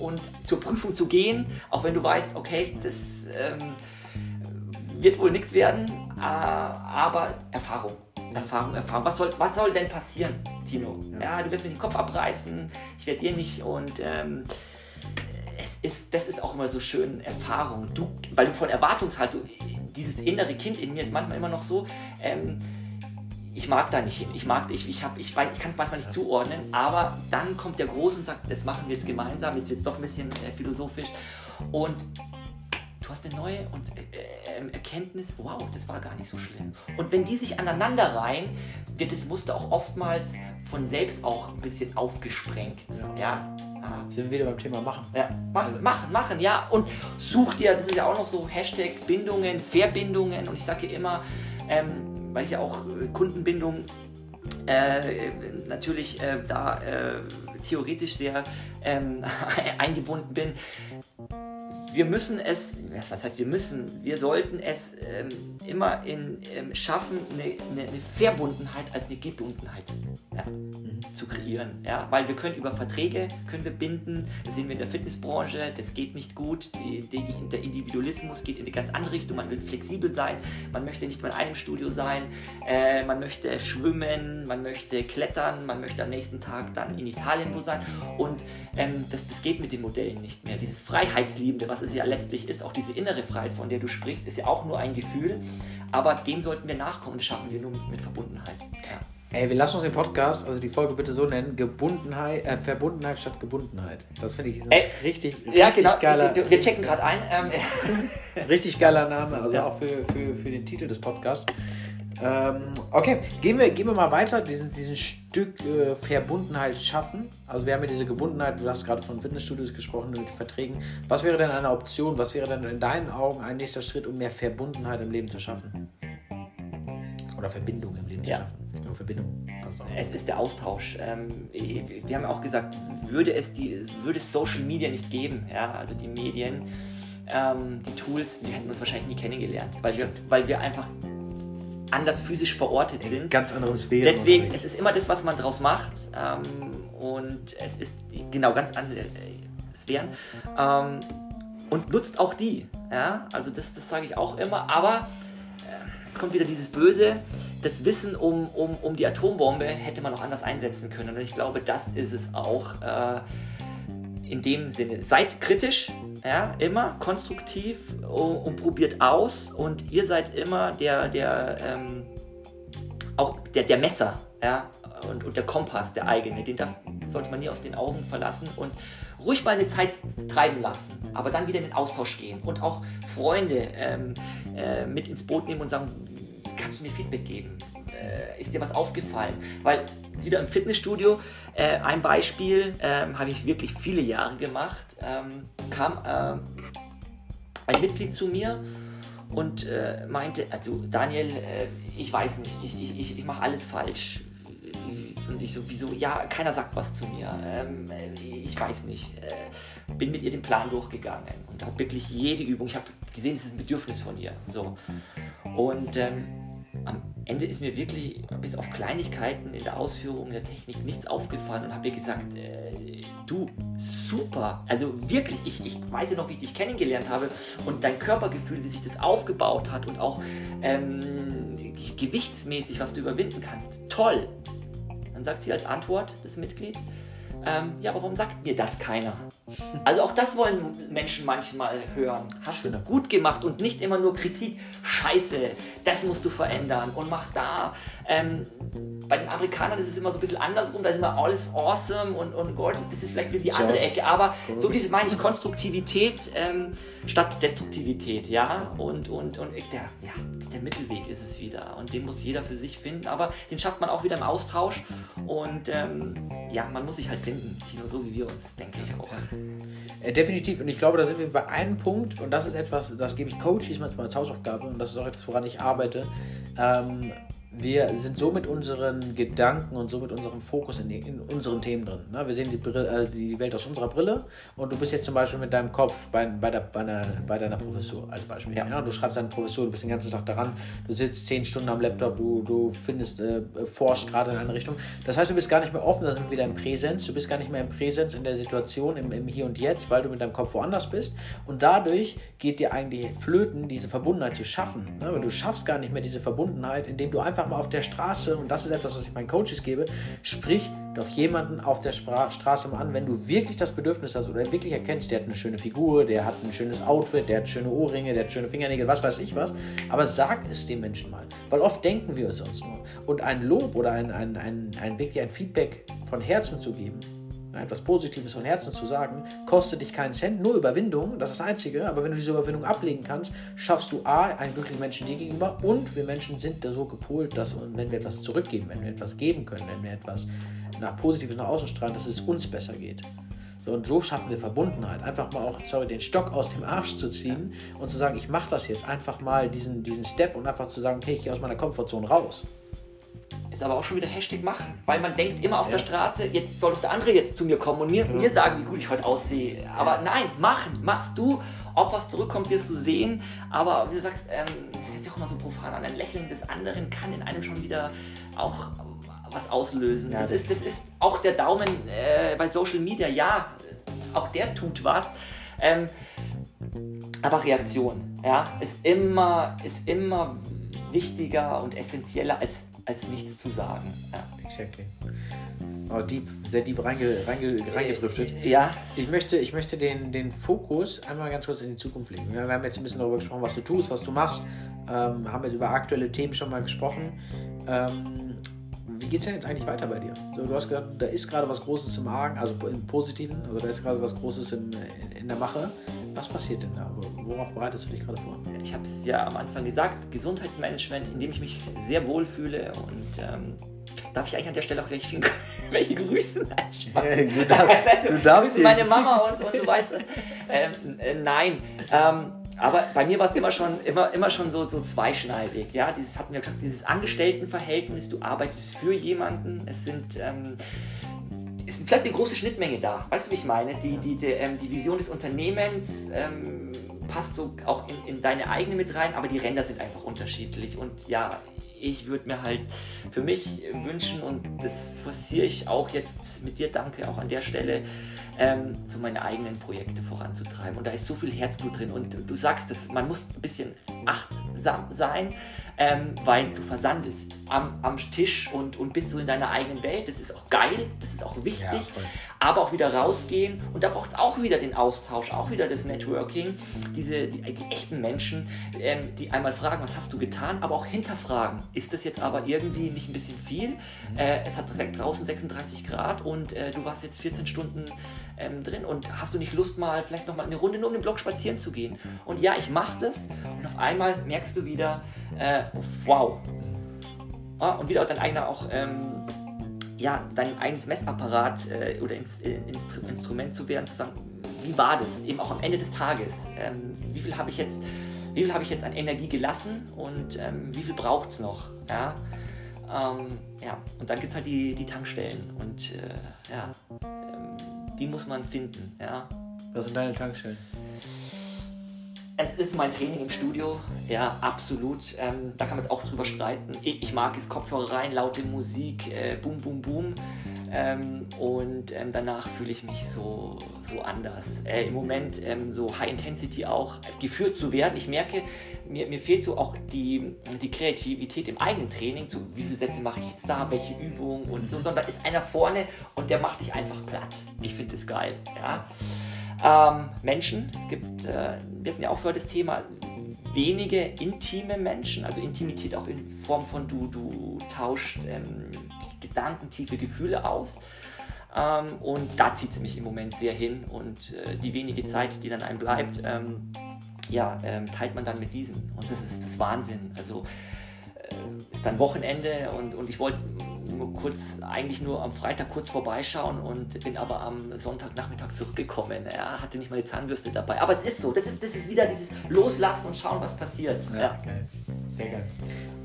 und zur Prüfung zu gehen, auch wenn du weißt, okay, das ähm, wird wohl nichts werden, äh, aber Erfahrung. Erfahrung, Erfahrung. Was soll, was soll denn passieren, Tino? Ja, du wirst mir den Kopf abreißen, ich werde dir nicht und ähm, es ist, das ist auch immer so schön Erfahrung. Du, weil du von Erwartungshaltung, dieses innere Kind in mir ist manchmal immer noch so, ähm, ich mag da nicht hin. Ich mag, ich, ich, hab, ich, weiß, ich kann es manchmal nicht zuordnen, aber dann kommt der Große und sagt, das machen wir jetzt gemeinsam, jetzt wird es doch ein bisschen äh, philosophisch und du hast eine neue und, äh, äh, Erkenntnis, wow, das war gar nicht so schlimm. Und wenn die sich aneinander reihen, wird das Muster auch oftmals von selbst auch ein bisschen aufgesprengt. Ja. Ah, Sind wir wieder beim Thema machen. ja, machen, machen, machen, ja. Und such dir, das ist ja auch noch so Hashtag Bindungen, Verbindungen. Und ich sage immer, ähm, weil ich ja auch äh, Kundenbindung äh, natürlich äh, da äh, theoretisch sehr ähm, eingebunden bin. Wir müssen es, was heißt wir müssen, wir sollten es ähm, immer in, ähm, schaffen, eine, eine, eine Verbundenheit als eine Gebundenheit ja, zu kreieren. Ja? Weil wir können über Verträge können wir binden, das sehen wir in der Fitnessbranche, das geht nicht gut, die, die, der Individualismus geht in eine ganz andere Richtung, man will flexibel sein, man möchte nicht mehr in einem Studio sein, äh, man möchte schwimmen, man möchte klettern, man möchte am nächsten Tag dann in Italien wo sein und ähm, das, das geht mit den Modellen nicht mehr. Dieses Freiheitsliebende, was es ja letztlich ist, auch diese innere Freiheit, von der du sprichst, ist ja auch nur ein Gefühl, aber dem sollten wir nachkommen und das schaffen wir nur mit, mit Verbundenheit. Ja. Ey, wir lassen uns den Podcast, also die Folge bitte so nennen: Gebundenheit, äh, Verbundenheit statt Gebundenheit. Das finde ich Ey, richtig, richtig Ja, genau. geiler. Ich, wir checken gerade ein. Ähm, Richtig geiler Name, also Ja. auch für, für, für den Titel des Podcasts. Ähm, okay, gehen wir, gehen wir mal weiter, diesen, diesen Stück äh, Verbundenheit schaffen. Also wir haben ja diese Gebundenheit, du hast gerade von Fitnessstudios gesprochen, mit Verträgen. Was wäre denn eine Option, was wäre denn in deinen Augen ein nächster Schritt, um mehr Verbundenheit im Leben zu schaffen? Oder Verbindung im Leben Ja. zu schaffen? Ich glaube, Verbindung. Es ist der Austausch. Ähm, wir haben auch gesagt, würde es, die, würde es Social Media nicht geben, ja, also die Medien, ähm, die Tools, wir hätten uns wahrscheinlich nie kennengelernt, weil wir, weil wir einfach anders physisch verortet In sind. ganz anderen Sphären. Deswegen, es ist immer das, was man draus macht ähm, und es ist genau ganz andere äh, Sphären ähm, und nutzt auch die. Ja? Also das, das sage ich auch immer, aber äh, jetzt kommt wieder dieses Böse, das Wissen um, um, um die Atombombe hätte man auch anders einsetzen können und ich glaube, das ist es auch äh, in dem Sinne. Seid kritisch, ja, immer konstruktiv und, und probiert aus und ihr seid immer der, der ähm, auch der, der Messer ja, und, und der Kompass, der eigene, den darf, sollte man nie aus den Augen verlassen und ruhig mal eine Zeit treiben lassen, aber dann wieder in den Austausch gehen und auch Freunde ähm, äh, mit ins Boot nehmen und sagen, kannst du mir Feedback geben? Äh, ist dir was aufgefallen? Weil wieder im Fitnessstudio, äh, ein Beispiel, ähm, habe ich wirklich viele Jahre gemacht, ähm, kam ähm, ein Mitglied zu mir und äh, meinte, also Daniel, äh, ich weiß nicht, ich, ich, ich, mache alles falsch. Und ich so, wieso? Ja, keiner sagt was zu mir. Ähm, äh, ich weiß nicht. Äh, bin mit ihr den Plan durchgegangen und habe wirklich jede Übung, ich habe gesehen, es ist ein Bedürfnis von ihr. So. Und ähm, am Ende ist mir wirklich bis auf Kleinigkeiten in der Ausführung der Technik nichts aufgefallen und habe ihr gesagt, äh, du, super, also wirklich, ich, ich weiß ja noch, wie ich dich kennengelernt habe und dein Körpergefühl, wie sich das aufgebaut hat und auch ähm, ge- gewichtsmäßig, was du überwinden kannst, toll. Dann sagt sie als Antwort, das Mitglied, ähm, ja, aber warum sagt mir das keiner? Also auch das wollen Menschen manchmal hören. Hast Schöner. du gut gemacht und nicht immer nur Kritik. Scheiße, das musst du verändern und mach da. Ähm, bei den Amerikanern ist es immer so ein bisschen andersrum. Da ist immer alles awesome und, und Gott, das ist vielleicht wieder die andere Ecke. Aber so bisschen meine ich Konstruktivität ähm, statt Destruktivität, ja. Und, und, und der, ja, der Mittelweg ist es wieder. Und den muss jeder für sich finden. Aber den schafft man auch wieder im Austausch. Und ähm, ja, man muss sich halt finden, Tino, so wie wir uns, denke ich auch. Äh, definitiv. Und ich glaube, da sind wir bei einem Punkt, und das ist etwas, das gebe ich Coaches manchmal als Hausaufgabe, und das ist auch etwas, woran ich arbeite. Ähm, wir sind so mit unseren Gedanken und so mit unserem Fokus in, in unseren Themen drin. Ne? Wir sehen die, Brille, äh, die Welt aus unserer Brille und du bist jetzt zum Beispiel mit deinem Kopf bei, bei, der, bei, einer, bei deiner Professur als Beispiel. Ja. Ja. Du schreibst deine Professur, du bist den ganzen Tag daran, du sitzt zehn Stunden am Laptop, du, du findest, äh, forschst gerade in eine Richtung. Das heißt, du bist gar nicht mehr offen, da sind wir wieder im Präsenz. Du bist gar nicht mehr im Präsenz in der Situation, im, im Hier und Jetzt, weil du mit deinem Kopf woanders bist. Und dadurch geht dir eigentlich flöten, diese Verbundenheit zu schaffen. Ne? Weil du schaffst gar nicht mehr diese Verbundenheit, indem du einfach mal auf der Straße, und das ist etwas, was ich meinen Coaches gebe, sprich doch jemanden auf der Spra Straße mal an, wenn du wirklich das Bedürfnis hast oder wirklich erkennst, der hat eine schöne Figur, der hat ein schönes Outfit, der hat schöne Ohrringe, der hat schöne Fingernägel, was weiß ich was. Aber sag es dem Menschen mal. Weil oft denken wir es uns nur. Und ein Lob oder ein, ein, ein, ein, wirklich ein Feedback von Herzen zu geben, etwas Positives von Herzen zu sagen, kostet dich keinen Cent, nur Überwindung, das ist das Einzige. Aber wenn du diese Überwindung ablegen kannst, schaffst du A, einen glücklichen Menschen dir gegenüber und wir Menschen sind da so gepolt, dass wenn wir etwas zurückgeben, wenn wir etwas geben können, wenn wir etwas nach Positives nach außen strahlen, dass es uns besser geht. So, und so schaffen wir Verbundenheit. Einfach mal auch, sorry, den Stock aus dem Arsch zu ziehen und zu sagen, ich mache das jetzt. Einfach mal diesen, diesen Step und einfach zu sagen, okay, ich gehe aus meiner Komfortzone raus. Ist aber auch schon wieder Hashtag machen, weil man denkt immer auf Ja. der Straße, jetzt soll doch der andere jetzt zu mir kommen und mir, mir sagen, wie gut ich heute aussehe. Aber nein, machen, machst du. Ob was zurückkommt, wirst du sehen. Aber wie du sagst, ähm, das hört sich auch immer so profan an. Ein Lächeln des anderen kann in einem schon wieder auch was auslösen. Ja, das, das- ist, das ist auch der Daumen äh, bei Social Media. Ja, auch der tut was. Ähm, aber Reaktion, ja, ist immer, ist immer wichtiger und essentieller als, als nichts zu sagen. Ja. Exactly. Oh, deep, sehr deep reinge, reinge, reingedriftet. Ja, Ich möchte, ich möchte den, den Fokus einmal ganz kurz in die Zukunft legen. Wir haben jetzt ein bisschen darüber gesprochen, was du tust, was du machst. Ähm, haben jetzt über aktuelle Themen schon mal gesprochen. Ähm, wie geht es denn jetzt eigentlich weiter bei dir? So, du hast gesagt, da ist gerade was Großes im Argen, also im Positiven, also da ist gerade was Großes im, in, in, der Mache. Was passiert denn da? Worauf bereitest du dich gerade vor? Ich habe es ja am Anfang gesagt, Gesundheitsmanagement, in dem ich mich sehr wohl fühle und ähm, Darf ich eigentlich an der Stelle auch welche, welche grüßen? Ja, du darfst, du darfst meine Mama und, und du weißt, ähm, äh, nein. Ähm, aber bei mir war es immer schon, immer, immer schon so, so zweischneidig. Ja? Dieses hatten wir gesagt, dieses Angestelltenverhältnis, du arbeitest für jemanden. Es sind ähm, ist vielleicht eine große Schnittmenge da. Weißt du, wie ich meine? Die, die, die, ähm, die Vision des Unternehmens ähm, passt so auch in, in deine eigene mit rein, aber die Ränder sind einfach unterschiedlich. Und ja, ich würde mir halt für mich wünschen und das forciere ich auch jetzt mit dir, danke auch an der Stelle, ähm, so meine eigenen Projekte voranzutreiben. Und da ist so viel Herzblut drin. Und du sagst es, man muss ein bisschen achtsam sein, ähm, weil du versandelst am, am Tisch und, und bist so in deiner eigenen Welt. Das ist auch geil, das ist auch wichtig. Ja, aber auch wieder rausgehen und da braucht es auch wieder den Austausch, auch wieder das Networking. Diese, die, die echten Menschen, ähm, die einmal fragen, was hast du getan, aber auch hinterfragen. Ist das jetzt aber irgendwie nicht ein bisschen viel? Äh, es hat draußen 36 Grad und äh, du warst jetzt 14 Stunden ähm, drin und hast du nicht Lust mal vielleicht noch mal eine Runde nur um den Block spazieren zu gehen? Und ja, ich mache das und auf einmal merkst du wieder, äh, wow. Ah, und wieder dein eigener auch ähm, ja, dein eigenes Messapparat äh, oder ins, äh, Instru Instrument zu werden, zu sagen, wie war das? Eben auch am Ende des Tages. Ähm, wie viel habe ich jetzt, wie viel habe ich jetzt an Energie gelassen und ähm, wie viel braucht es noch? Ja? Ähm, ja, und dann gibt es halt die, die Tankstellen und äh, ja, die muss man finden. Ja. Was sind deine Tankstellen? Es ist mein Training im Studio, ja, absolut. Ähm, da kann man jetzt auch drüber streiten. Ich, mag es, Kopfhörer rein, laute Musik, äh, boom, boom, boom. Ähm, und ähm, danach fühle ich mich so, so anders. Äh, Im Moment ähm, so High Intensity auch geführt zu werden. Ich merke, mir, mir fehlt so auch die, die Kreativität im eigenen Training. So, wie viele Sätze mache ich jetzt da, welche Übungen und so. Sondern da ist einer vorne und der macht dich einfach platt. Ich finde das geil. Ja. Ähm, Menschen, es gibt, äh, wir hatten ja auch für das Thema wenige intime Menschen, also Intimität auch in Form von du, du tauscht ähm, gedankentiefe Gefühle aus. Ähm, und da zieht es mich im Moment sehr hin und äh, die wenige Zeit, die dann einem bleibt, ähm, ja, ähm, teilt man dann mit diesen. Und das ist das Wahnsinn. Also ist dann Wochenende und, und ich wollte nur kurz, eigentlich nur am Freitag kurz vorbeischauen und bin aber am Sonntagnachmittag zurückgekommen. Ja, hatte nicht mal die Zahnbürste dabei. Aber es ist so, das ist, das ist wieder dieses Loslassen und schauen, was passiert. Ja, ja. geil. Sehr geil.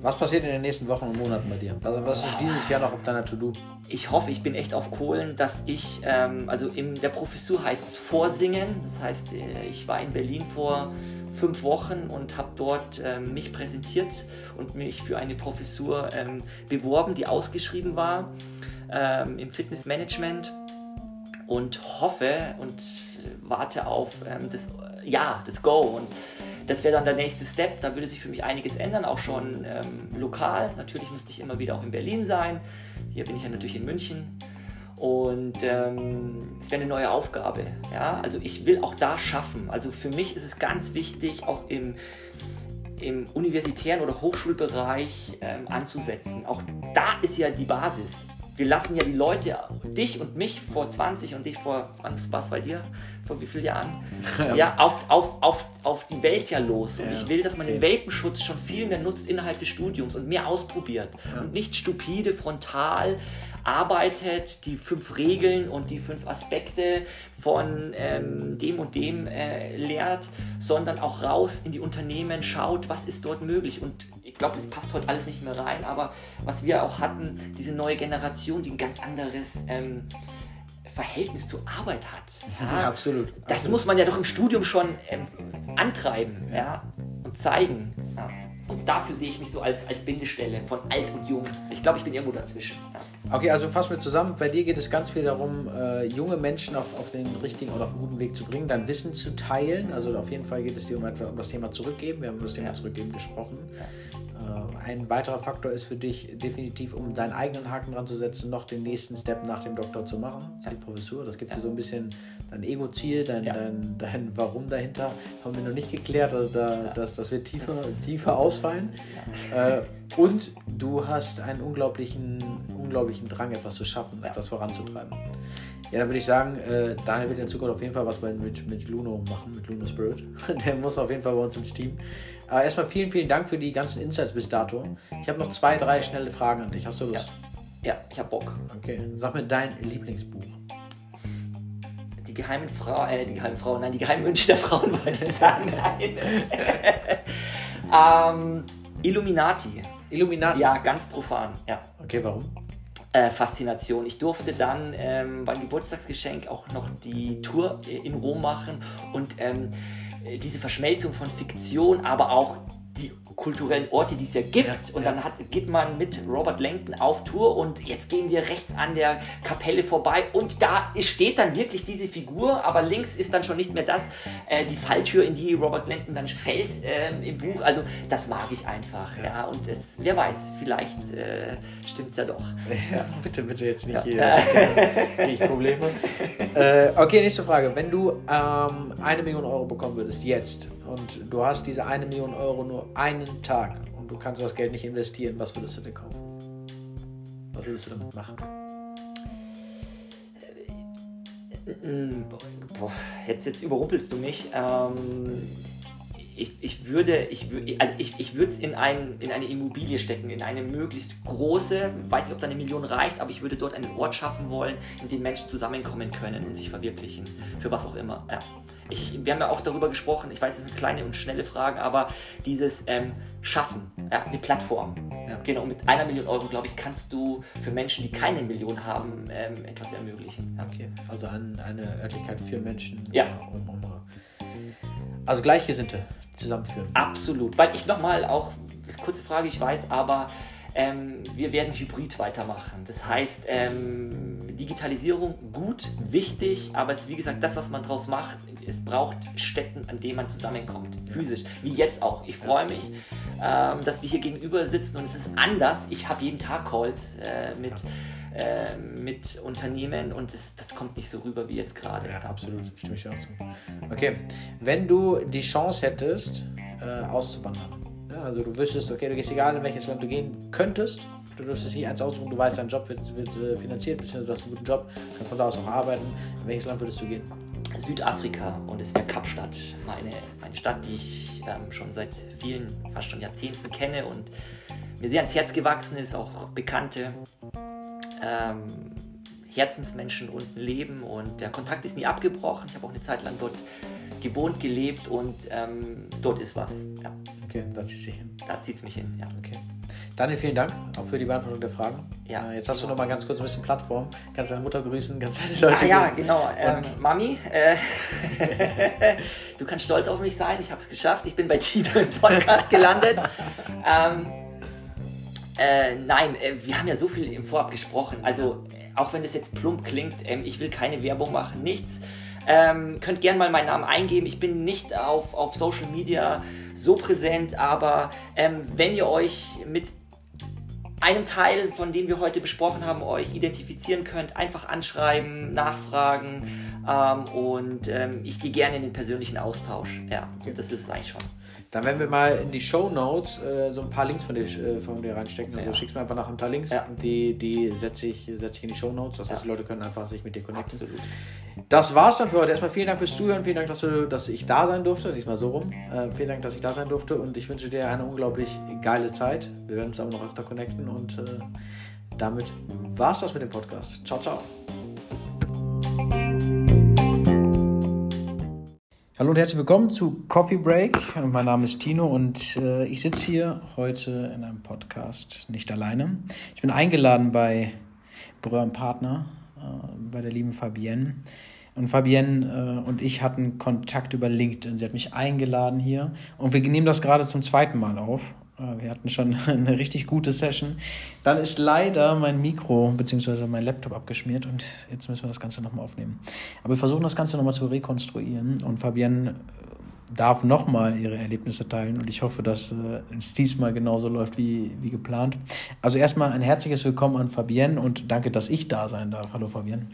Was passiert in den nächsten Wochen und Monaten bei dir? Also was ist dieses Jahr noch auf deiner To-Do? Ich hoffe, ich bin echt auf Kohlen, dass ich, ähm, also in der Professur heißt es Vorsingen. Das heißt, äh, ich war in Berlin vor fünf Wochen und habe dort ähm, mich präsentiert und mich für eine Professur ähm, beworben, die ausgeschrieben war ähm, im Fitnessmanagement und hoffe und warte auf ähm, das Ja, das Go und das wäre dann der nächste Step. Da würde sich für mich einiges ändern, auch schon ähm, lokal. Natürlich müsste ich immer wieder auch in Berlin sein. Hier bin ich ja natürlich in München. Und ähm, es wäre eine neue Aufgabe. Ja? Also ich will auch da schaffen. Also für mich ist es ganz wichtig, auch im, im universitären oder Hochschulbereich ähm, anzusetzen. Auch da ist ja die Basis. Wir lassen ja die Leute, dich und mich vor 20 und dich vor, was war es bei dir? Vor wie vielen Jahren? Ja, ja auf, auf, auf, auf die Welt ja los. Und ja, ich will, dass man okay. den Welpenschutz schon viel mehr nutzt innerhalb des Studiums und mehr ausprobiert. Ja. Und nicht stupide, frontal arbeitet, die fünf Regeln und die fünf Aspekte von ähm, dem und dem äh, lehrt, sondern auch raus in die Unternehmen schaut, was ist dort möglich. Und ich glaube, das passt heute alles nicht mehr rein, aber was wir auch hatten, diese neue Generation, die ein ganz anderes ähm, Verhältnis zur Arbeit hat. Ja, ja absolut. Das muss man ja doch im Studium schon ähm, antreiben ja, und zeigen. Ja. Und dafür sehe ich mich so als, als Bindestelle von alt und jung. Ich glaube, ich bin irgendwo dazwischen. Ja. Okay, also fassen wir zusammen. Bei dir geht es ganz viel darum, äh, junge Menschen auf, auf den richtigen oder auf den guten Weg zu bringen, dein Wissen zu teilen. Also auf jeden Fall geht es dir um, um das Thema Zurückgeben. Wir haben über das Thema ja. Zurückgeben gesprochen. Äh, ein weiterer Faktor ist für dich definitiv, um deinen eigenen Haken dran zu setzen, noch den nächsten Step nach dem Doktor zu machen, die Professur. Das gibt dir so ein bisschen dein Ego-Ziel, dein, ja. dein, dein Warum dahinter, haben wir noch nicht geklärt. Also da, ja. das, das wird tiefer, das, tiefer ausfallen. Ja. Äh, und du hast einen unglaublichen, unglaublichen Drang, etwas zu schaffen, etwas voranzutreiben. Ja, dann würde ich sagen, äh, Daniel wird in Zukunft auf jeden Fall was mit, mit Luno machen, mit Luno Spirit. Der muss auf jeden Fall bei uns ins Team. Aber erstmal vielen, vielen Dank für die ganzen Insights bis dato. Ich habe noch zwei, drei schnelle Fragen an dich. Hast du Lust? Ja, ja ich habe Bock. Okay, sag mir dein Lieblingsbuch. Die geheimen Frau, äh, die geheimen Frauen, nein, die geheimen Wünsche der Frauen wollte ich sagen. Nein. ähm, Illuminati. Illuminati? Ja, ganz profan, ja. Okay, warum? Äh, Faszination. Ich durfte dann ähm, beim Geburtstagsgeschenk auch noch die Tour äh, in Rom machen und ähm, äh, diese Verschmelzung von Fiktion, aber auch kulturellen Orte, die es ja gibt. Ja, und ja. dann hat, geht man mit Robert Langton auf Tour und jetzt gehen wir rechts an der Kapelle vorbei und da steht dann wirklich diese Figur, aber links ist dann schon nicht mehr das, äh, die Falltür, in die Robert Langton dann fällt äh, im Buch. Also das mag ich einfach. Ja. ja und es, wer weiß, vielleicht äh, stimmt es ja doch. Ja, bitte, bitte jetzt nicht hier. Kriege ich Probleme. Äh, okay, nächste Frage. Wenn du ähm, eine Million Euro bekommen würdest, jetzt, und du hast diese eine Million Euro nur einen Tag und du kannst das Geld nicht investieren, was würdest du dir kaufen? Was würdest du damit machen? Boah, jetzt, jetzt überrumpelst du mich. Ähm, ich, ich würde ich, also ich, ich würde es in, ein, in eine Immobilie stecken, in eine möglichst große, weiß nicht, ob da eine Million reicht, aber ich würde dort einen Ort schaffen wollen, in dem Menschen zusammenkommen können und sich verwirklichen. Für was auch immer. Ja. Ich, wir haben ja auch darüber gesprochen, ich weiß, es sind kleine und schnelle Fragen, aber dieses ähm, Schaffen, ja, eine Plattform. Ja. Genau, mit einer Million Euro, glaube ich, kannst du für Menschen, die keine Million haben, ähm, etwas ermöglichen. Ja. Okay, also ein, eine Örtlichkeit für Menschen. Ja. Um, um, also Gleichgesinnte zusammenführen. Absolut, weil ich nochmal auch, das ist eine kurze Frage, ich weiß, aber ähm, wir werden hybrid weitermachen. Das heißt, ähm, Digitalisierung gut, wichtig, aber es ist wie gesagt das, was man daraus macht. Es braucht Städten, an denen man zusammenkommt, physisch, wie jetzt auch. Ich freue mich, ähm, dass wir hier gegenüber sitzen und es ist anders. Ich habe jeden Tag Calls äh, mit. Äh, mit Unternehmen und das, das kommt nicht so rüber wie jetzt gerade. Ja, absolut, stimme ich auch zu. Okay, wenn du die Chance hättest, äh, auszuwandern, ja, also du wüsstest, okay, du gehst egal in welches Land du gehen könntest, du dürftest hier eins aussuchen, du weißt, dein Job wird, wird äh, finanziert, beziehungsweise du hast einen guten Job, kannst von da aus auch arbeiten. In welches Land würdest du gehen? Südafrika und es wäre Kapstadt, meine, meine Stadt, die ich ähm, schon seit vielen, fast schon Jahrzehnten kenne und mir sehr ans Herz gewachsen ist, auch Bekannte. Ähm, Herzensmenschen unten leben und der Kontakt ist nie abgebrochen. Ich habe auch eine Zeit lang dort gewohnt, gelebt und ähm, dort ist was. Ja. Okay, da zieht es sich hin. Da zieht es mich hin, ja. Okay. Daniel, vielen Dank auch für die Beantwortung der Fragen. Ja. Äh, jetzt hast du noch mal ganz kurz ein bisschen Plattform. Kannst deine Mutter grüßen, ganz deine Leute Ah ja, genau. Ähm, Mami, äh, du kannst stolz auf mich sein. Ich habe es geschafft. Ich bin bei Tito im Podcast gelandet. ähm, äh, nein, äh, wir haben ja so viel im Vorab gesprochen. Also, äh, auch wenn das jetzt plump klingt, ähm, ich will keine Werbung machen, nichts. Ähm, könnt gerne mal meinen Namen eingeben. Ich bin nicht auf, auf Social Media so präsent, aber ähm, wenn ihr euch mit einem Teil, von dem wir heute besprochen haben, euch identifizieren könnt, einfach anschreiben, nachfragen ähm, und ähm, ich gehe gerne in den persönlichen Austausch. Ja, okay. das ist es eigentlich schon. Dann werden wir mal in die Show Notes äh, so ein paar Links von dir, äh, von dir reinstecken. Also ja. schickst mir einfach nach ein paar Links ja. und die, die setze ich, setz ich in die Show Notes. Das heißt, die Leute können einfach sich mit dir connecten. Absolut. Das war's dann für heute. Erstmal vielen Dank fürs Zuhören. Vielen Dank, dass, du, dass ich da sein durfte. Diesmal so rum. Äh, vielen Dank, dass ich da sein durfte und ich wünsche dir eine unglaublich geile Zeit. Wir werden uns aber noch öfter connecten und äh, damit war's das mit dem Podcast. Ciao, ciao. Hallo und herzlich willkommen zu Coffee Break. Mein Name ist Tino und äh, ich sitze hier heute in einem Podcast nicht alleine. Ich bin eingeladen bei und Partner, bei der lieben Fabienne. Und Fabienne äh, und ich hatten Kontakt über LinkedIn. Sie hat mich eingeladen hier und wir nehmen das gerade zum zweiten Mal auf. Äh, wir hatten schon eine richtig gute Session. Dann ist leider mein Mikro bzw. mein Laptop abgeschmiert und jetzt müssen wir das Ganze nochmal aufnehmen. Aber wir versuchen das Ganze nochmal zu rekonstruieren und Fabienne äh, darf nochmal ihre Erlebnisse teilen und ich hoffe, dass äh, es diesmal genauso läuft wie, wie geplant. Also erstmal ein herzliches Willkommen an Fabienne und danke, dass ich da sein darf. Hallo Fabienne.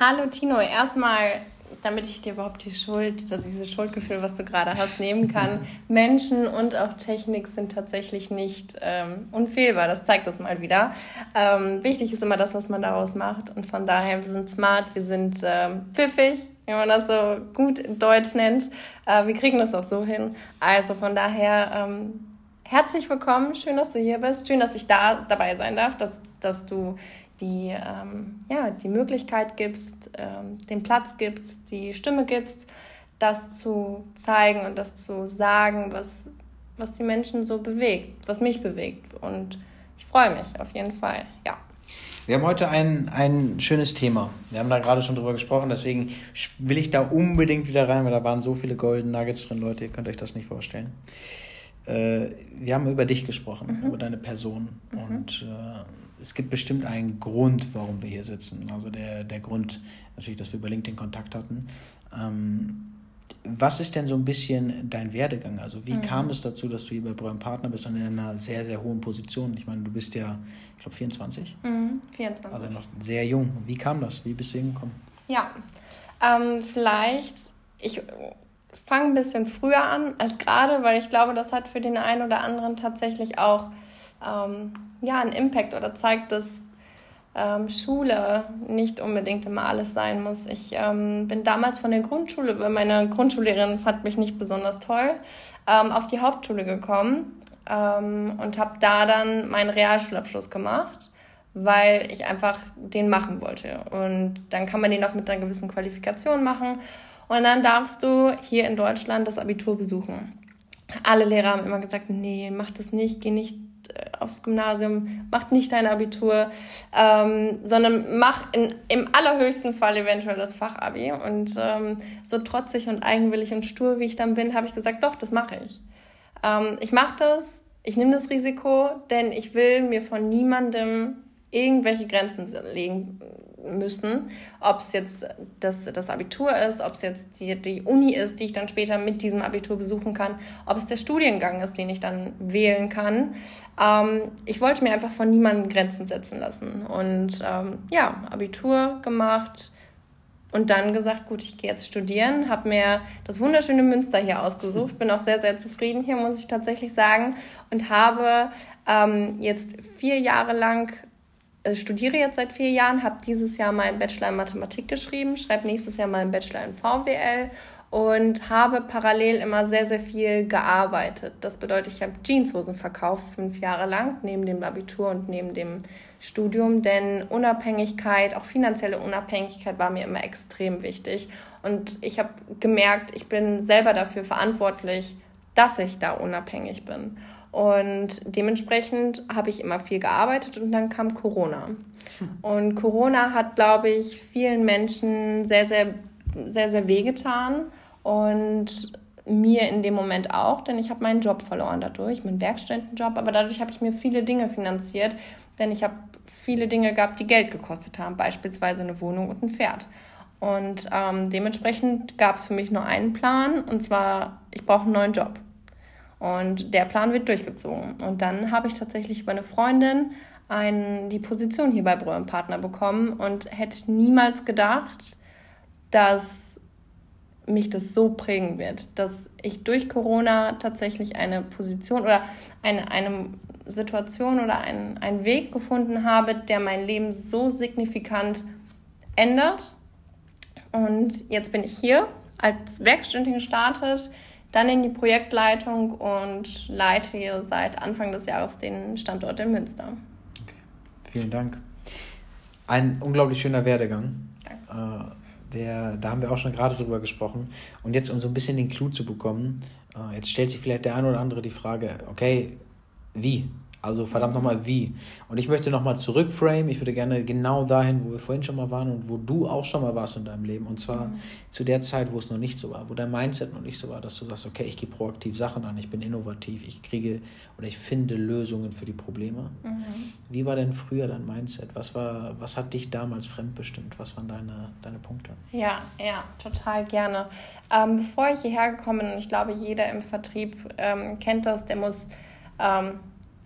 Hallo Tino, erstmal damit ich dir überhaupt die Schuld, also dieses Schuldgefühl, was du gerade hast, nehmen kann. Menschen und auch Technik sind tatsächlich nicht ähm, unfehlbar. Das zeigt das mal wieder. Ähm, wichtig ist immer das, was man daraus macht. Und von daher, wir sind smart, wir sind ähm, pfiffig, wie man das so gut in Deutsch nennt. Äh, wir kriegen das auch so hin. Also von daher, ähm, herzlich willkommen. Schön, dass du hier bist. Schön, dass ich da dabei sein darf, dass, dass du die, ähm, ja, die Möglichkeit gibst, ähm, den Platz gibst, die Stimme gibst, das zu zeigen und das zu sagen, was, was die Menschen so bewegt, was mich bewegt. Und ich freue mich auf jeden Fall, ja. Wir haben heute ein, ein schönes Thema. Wir haben da gerade schon drüber gesprochen, deswegen will ich da unbedingt wieder rein, weil da waren so viele Golden Nuggets drin, Leute, ihr könnt euch das nicht vorstellen. Äh, wir haben über dich gesprochen, mhm. über deine Person. Mhm. Und äh, es gibt bestimmt einen Grund, warum wir hier sitzen. Also der, der Grund, natürlich, dass wir über LinkedIn Kontakt hatten. Ähm, was ist denn so ein bisschen dein Werdegang? Also wie mhm. kam es dazu, dass du hier bei Breuer Partner bist und in einer sehr, sehr hohen Position? Ich meine, du bist ja, ich glaube, 24? Mhm, 24. Also noch sehr jung. Wie kam das? Wie bist du hingekommen? Ja, ähm, vielleicht, ich fange ein bisschen früher an als gerade, weil ich glaube, das hat für den einen oder anderen tatsächlich auch ähm, ja, einen Impact oder zeigt, dass ähm, Schule nicht unbedingt immer alles sein muss. Ich ähm, bin damals von der Grundschule, weil meine Grundschullehrerin fand mich nicht besonders toll, ähm, auf die Hauptschule gekommen ähm, und habe da dann meinen Realschulabschluss gemacht, weil ich einfach den machen wollte. Und dann kann man den auch mit einer gewissen Qualifikation machen. Und dann darfst du hier in Deutschland das Abitur besuchen. Alle Lehrer haben immer gesagt, nee, mach das nicht, geh nicht äh, aufs Gymnasium, mach nicht dein Abitur, ähm, sondern mach in, im allerhöchsten Fall eventuell das Fachabi. Und ähm, so trotzig und eigenwillig und stur, wie ich dann bin, habe ich gesagt, doch, das mache ich. Ähm, ich mache das, ich nehme das Risiko, denn ich will mir von niemandem irgendwelche Grenzen legen müssen. Ob es jetzt das, das Abitur ist, ob es jetzt die, die Uni ist, die ich dann später mit diesem Abitur besuchen kann, ob es der Studiengang ist, den ich dann wählen kann. Ähm, ich wollte mir einfach von niemandem Grenzen setzen lassen. Und ähm, ja, Abitur gemacht und dann gesagt, gut, ich gehe jetzt studieren, habe mir das wunderschöne Münster hier ausgesucht, bin auch sehr, sehr zufrieden hier, muss ich tatsächlich sagen, und habe ähm, jetzt vier Jahre lang studiere jetzt seit vier Jahren, habe dieses Jahr meinen Bachelor in Mathematik geschrieben, schreibe nächstes Jahr meinen Bachelor in VWL und habe parallel immer sehr, sehr viel gearbeitet. Das bedeutet, ich habe Jeanshosen verkauft, fünf Jahre lang, neben dem Abitur und neben dem Studium, denn Unabhängigkeit, auch finanzielle Unabhängigkeit war mir immer extrem wichtig. Und ich habe gemerkt, ich bin selber dafür verantwortlich, dass ich da unabhängig bin. Und dementsprechend habe ich immer viel gearbeitet und dann kam Corona. Und Corona hat, glaube ich, vielen Menschen sehr, sehr, sehr, sehr wehgetan und mir in dem Moment auch, denn ich habe meinen Job verloren dadurch, meinen Werkstudentenjob, aber dadurch habe ich mir viele Dinge finanziert, denn ich habe viele Dinge gehabt, die Geld gekostet haben, beispielsweise eine Wohnung und ein Pferd. Und ähm, dementsprechend gab es für mich nur einen Plan, und zwar, ich brauche einen neuen Job. Und der Plan wird durchgezogen. Und dann habe ich tatsächlich über eine Freundin ein, die Position hier bei Brühl Partner bekommen und hätte niemals gedacht, dass mich das so prägen wird, dass ich durch Corona tatsächlich eine Position oder eine, eine Situation oder einen, einen Weg gefunden habe, der mein Leben so signifikant ändert. Und jetzt bin ich hier als Werkstudentin gestartet, dann in die Projektleitung und leite hier seit Anfang des Jahres den Standort in Münster. Okay. Vielen Dank. Ein unglaublich schöner Werdegang. Danke. Äh, der, da haben wir auch schon gerade drüber gesprochen. Und jetzt, um so ein bisschen den Clou zu bekommen, äh, jetzt stellt sich vielleicht der eine oder andere die Frage, okay, wie? Also verdammt nochmal wie. Und ich möchte nochmal zurückframe. Ich würde gerne genau dahin, wo wir vorhin schon mal waren und wo du auch schon mal warst in deinem Leben. Und zwar mhm. zu der Zeit, wo es noch nicht so war, wo dein Mindset noch nicht so war, dass du sagst, okay, ich gehe proaktiv Sachen an, ich bin innovativ, ich kriege oder ich finde Lösungen für die Probleme. Mhm. Wie war denn früher dein Mindset? Was, war, was hat dich damals fremdbestimmt? Was waren deine, deine Punkte? Ja, ja, total gerne. Ähm, bevor ich hierher gekommen bin, ich glaube, jeder im Vertrieb ähm, kennt das, der muss. Ähm,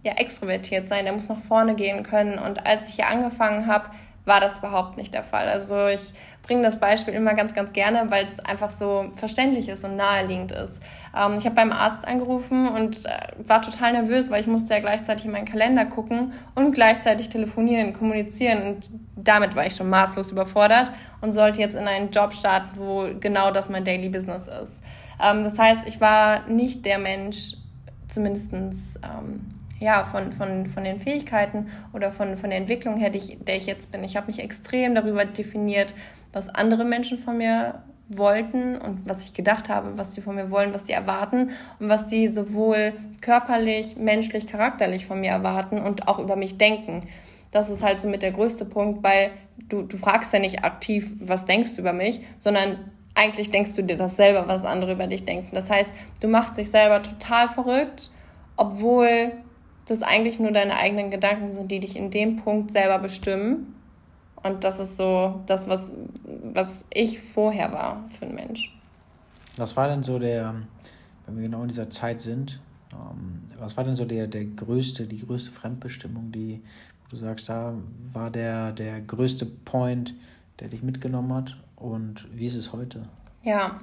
ja, extrovertiert sein, der muss nach vorne gehen können. Und als ich hier angefangen habe, war das überhaupt nicht der Fall. Also ich bringe das Beispiel immer ganz, ganz gerne, weil es einfach so verständlich ist und naheliegend ist. Ähm, ich habe beim Arzt angerufen und äh, war total nervös, weil ich musste ja gleichzeitig in meinen Kalender gucken und gleichzeitig telefonieren, kommunizieren und damit war ich schon maßlos überfordert und sollte jetzt in einen Job starten, wo genau das mein Daily Business ist. Ähm, das heißt, ich war nicht der Mensch, zumindestens ähm, ja, von, von, von den Fähigkeiten oder von, von der Entwicklung her, die ich, der ich jetzt bin. Ich habe mich extrem darüber definiert, was andere Menschen von mir wollten und was ich gedacht habe, was die von mir wollen, was die erwarten und was die sowohl körperlich, menschlich, charakterlich von mir erwarten und auch über mich denken. Das ist halt so mit der größte Punkt, weil du, du fragst ja nicht aktiv, was denkst du über mich, sondern eigentlich denkst du dir das selber, was andere über dich denken. Das heißt, du machst dich selber total verrückt, obwohl das eigentlich nur deine eigenen Gedanken sind, die dich in dem Punkt selber bestimmen. Und das ist so das, was, was ich vorher war für ein Mensch. Was war denn so der, wenn wir genau in dieser Zeit sind, ähm, was war denn so der, der größte, die größte Fremdbestimmung, die, du sagst, da war der, der größte Point, der dich mitgenommen hat? Und wie ist es heute? Ja,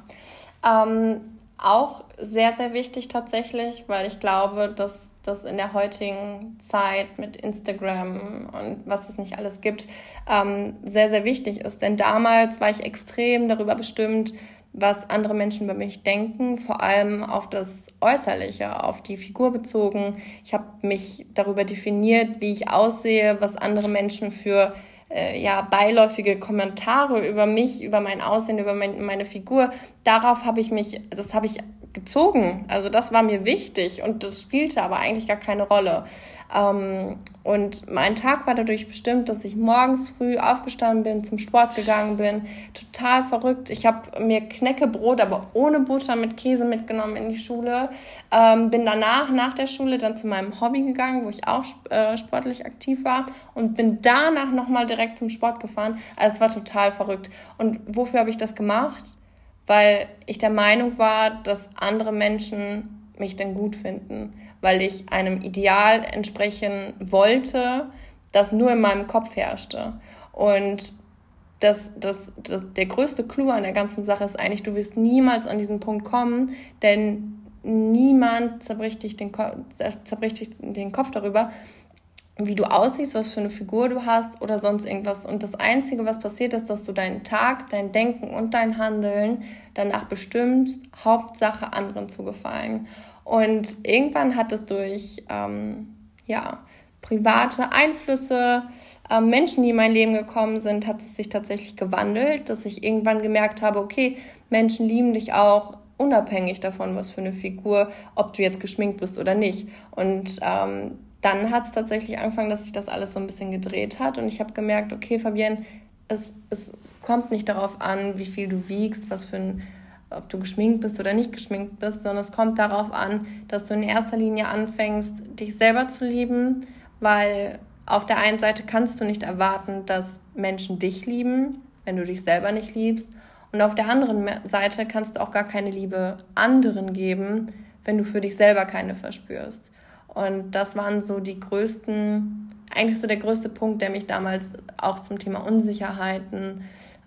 ähm, auch sehr, sehr wichtig tatsächlich, weil ich glaube, dass das in der heutigen Zeit mit Instagram und was es nicht alles gibt, ähm, sehr, sehr wichtig ist. Denn damals war ich extrem darüber bestimmt, was andere Menschen über mich denken, vor allem auf das Äußerliche, auf die Figur bezogen. Ich habe mich darüber definiert, wie ich aussehe, was andere Menschen für äh, ja, beiläufige Kommentare über mich, über mein Aussehen, über mein, meine Figur, darauf habe ich mich, das habe ich gezogen. Also das war mir wichtig und das spielte aber eigentlich gar keine Rolle. Ähm, und mein Tag war dadurch bestimmt, dass ich morgens früh aufgestanden bin, zum Sport gegangen bin. Total verrückt. Ich habe mir Knäckebrot, aber ohne Butter mit Käse mitgenommen in die Schule. Ähm, bin danach, nach der Schule, dann zu meinem Hobby gegangen, wo ich auch äh, sportlich aktiv war. Und bin danach nochmal direkt zum Sport gefahren. Also es war total verrückt. Und wofür habe ich das gemacht? Weil ich der Meinung war, dass andere Menschen mich dann gut finden weil ich einem Ideal entsprechen wollte, das nur in meinem Kopf herrschte. Und das, das, das, der größte Clou an der ganzen Sache ist eigentlich, du wirst niemals an diesen Punkt kommen, denn niemand zerbricht dich den, zerbricht dich den Kopf darüber, wie du aussiehst, was für eine Figur du hast oder sonst irgendwas. Und das Einzige, was passiert, ist, dass du deinen Tag, dein Denken und dein Handeln danach bestimmst, Hauptsache anderen zu gefallen. Und irgendwann hat es durch ähm, ja, private Einflüsse, äh, Menschen, die in mein Leben gekommen sind, hat es sich tatsächlich gewandelt, dass ich irgendwann gemerkt habe, okay, Menschen lieben dich auch unabhängig davon, was für eine Figur, ob du jetzt geschminkt bist oder nicht. Und ähm, dann hat es tatsächlich angefangen, dass sich das alles so ein bisschen gedreht hat. Und ich habe gemerkt, okay, Fabienne, es, es kommt nicht darauf an, wie viel du wiegst, was für ein ob du geschminkt bist oder nicht geschminkt bist, sondern es kommt darauf an, dass du in erster Linie anfängst, dich selber zu lieben, weil auf der einen Seite kannst du nicht erwarten, dass Menschen dich lieben, wenn du dich selber nicht liebst. Und auf der anderen Seite kannst du auch gar keine Liebe anderen geben, wenn du für dich selber keine verspürst. Und das waren so die größten, eigentlich so der größte Punkt, der mich damals auch zum Thema Unsicherheiten,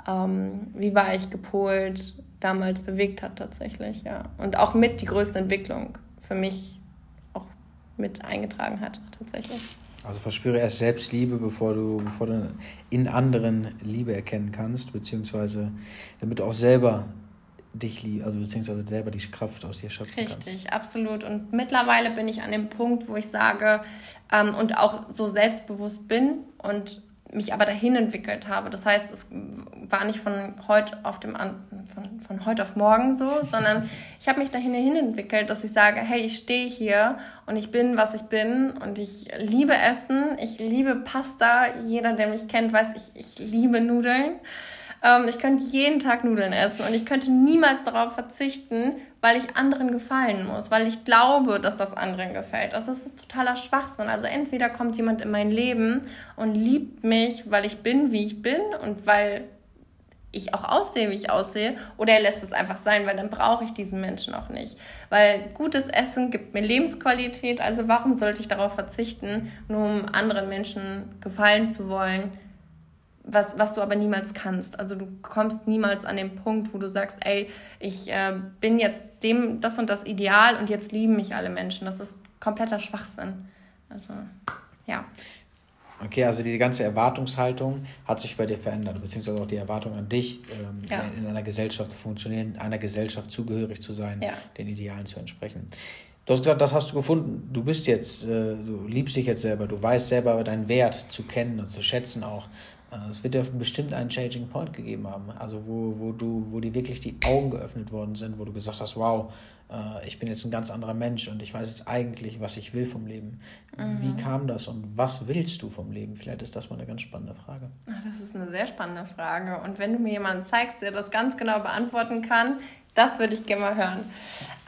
ähm, wie war ich gepolt, damals bewegt hat tatsächlich, ja. Und auch mit die größte Entwicklung für mich auch mit eingetragen hat tatsächlich. Also verspüre erst Selbstliebe, bevor du, bevor du in anderen Liebe erkennen kannst, beziehungsweise damit du auch selber dich liebst, also beziehungsweise selber die Kraft aus dir schöpfen Richtig, kannst. Absolut. Und mittlerweile bin ich an dem Punkt, wo ich sage ähm, und auch so selbstbewusst bin und mich aber dahin entwickelt habe. Das heißt, es war nicht von heute auf dem von, von heute auf morgen so, sondern ich habe mich dahin entwickelt, dass ich sage, hey, ich stehe hier und ich bin, was ich bin und ich liebe Essen, ich liebe Pasta. Jeder, der mich kennt, weiß, ich, ich liebe Nudeln. Ähm, ich könnte jeden Tag Nudeln essen und ich könnte niemals darauf verzichten, weil ich anderen gefallen muss, weil ich glaube, dass das anderen gefällt. Also das ist totaler Schwachsinn. Also entweder kommt jemand in mein Leben und liebt mich, weil ich bin, wie ich bin und weil ich auch aussehe, wie ich aussehe, oder er lässt es einfach sein, weil dann brauche ich diesen Menschen auch nicht. Weil gutes Essen gibt mir Lebensqualität, also warum sollte ich darauf verzichten, nur um anderen Menschen gefallen zu wollen, was, was du aber niemals kannst. Also du kommst niemals an den Punkt, wo du sagst, ey, ich äh, bin jetzt dem das und das Ideal und jetzt lieben mich alle Menschen. Das ist kompletter Schwachsinn. Also, ja. Okay, also die ganze Erwartungshaltung hat sich bei dir verändert, beziehungsweise auch die Erwartung an dich, ähm, ja. in einer Gesellschaft zu funktionieren, einer Gesellschaft zugehörig zu sein, ja. den Idealen zu entsprechen. Du hast gesagt, das hast du gefunden. Du bist jetzt, äh, du liebst dich jetzt selber, du weißt selber deinen Wert zu kennen und zu schätzen auch. Äh, es wird ja bestimmt einen Changing Point gegeben haben, also wo, wo du, wo dir wirklich die Augen geöffnet worden sind, wo du gesagt hast, wow, äh, ich bin jetzt ein ganz anderer Mensch und ich weiß jetzt eigentlich, was ich will vom Leben. Mhm. Wie kam das und was willst du vom Leben? Vielleicht ist das mal eine ganz spannende Frage. Das ist eine sehr spannende Frage. Und wenn du mir jemanden zeigst, der das ganz genau beantworten kann, das würde ich gerne mal hören.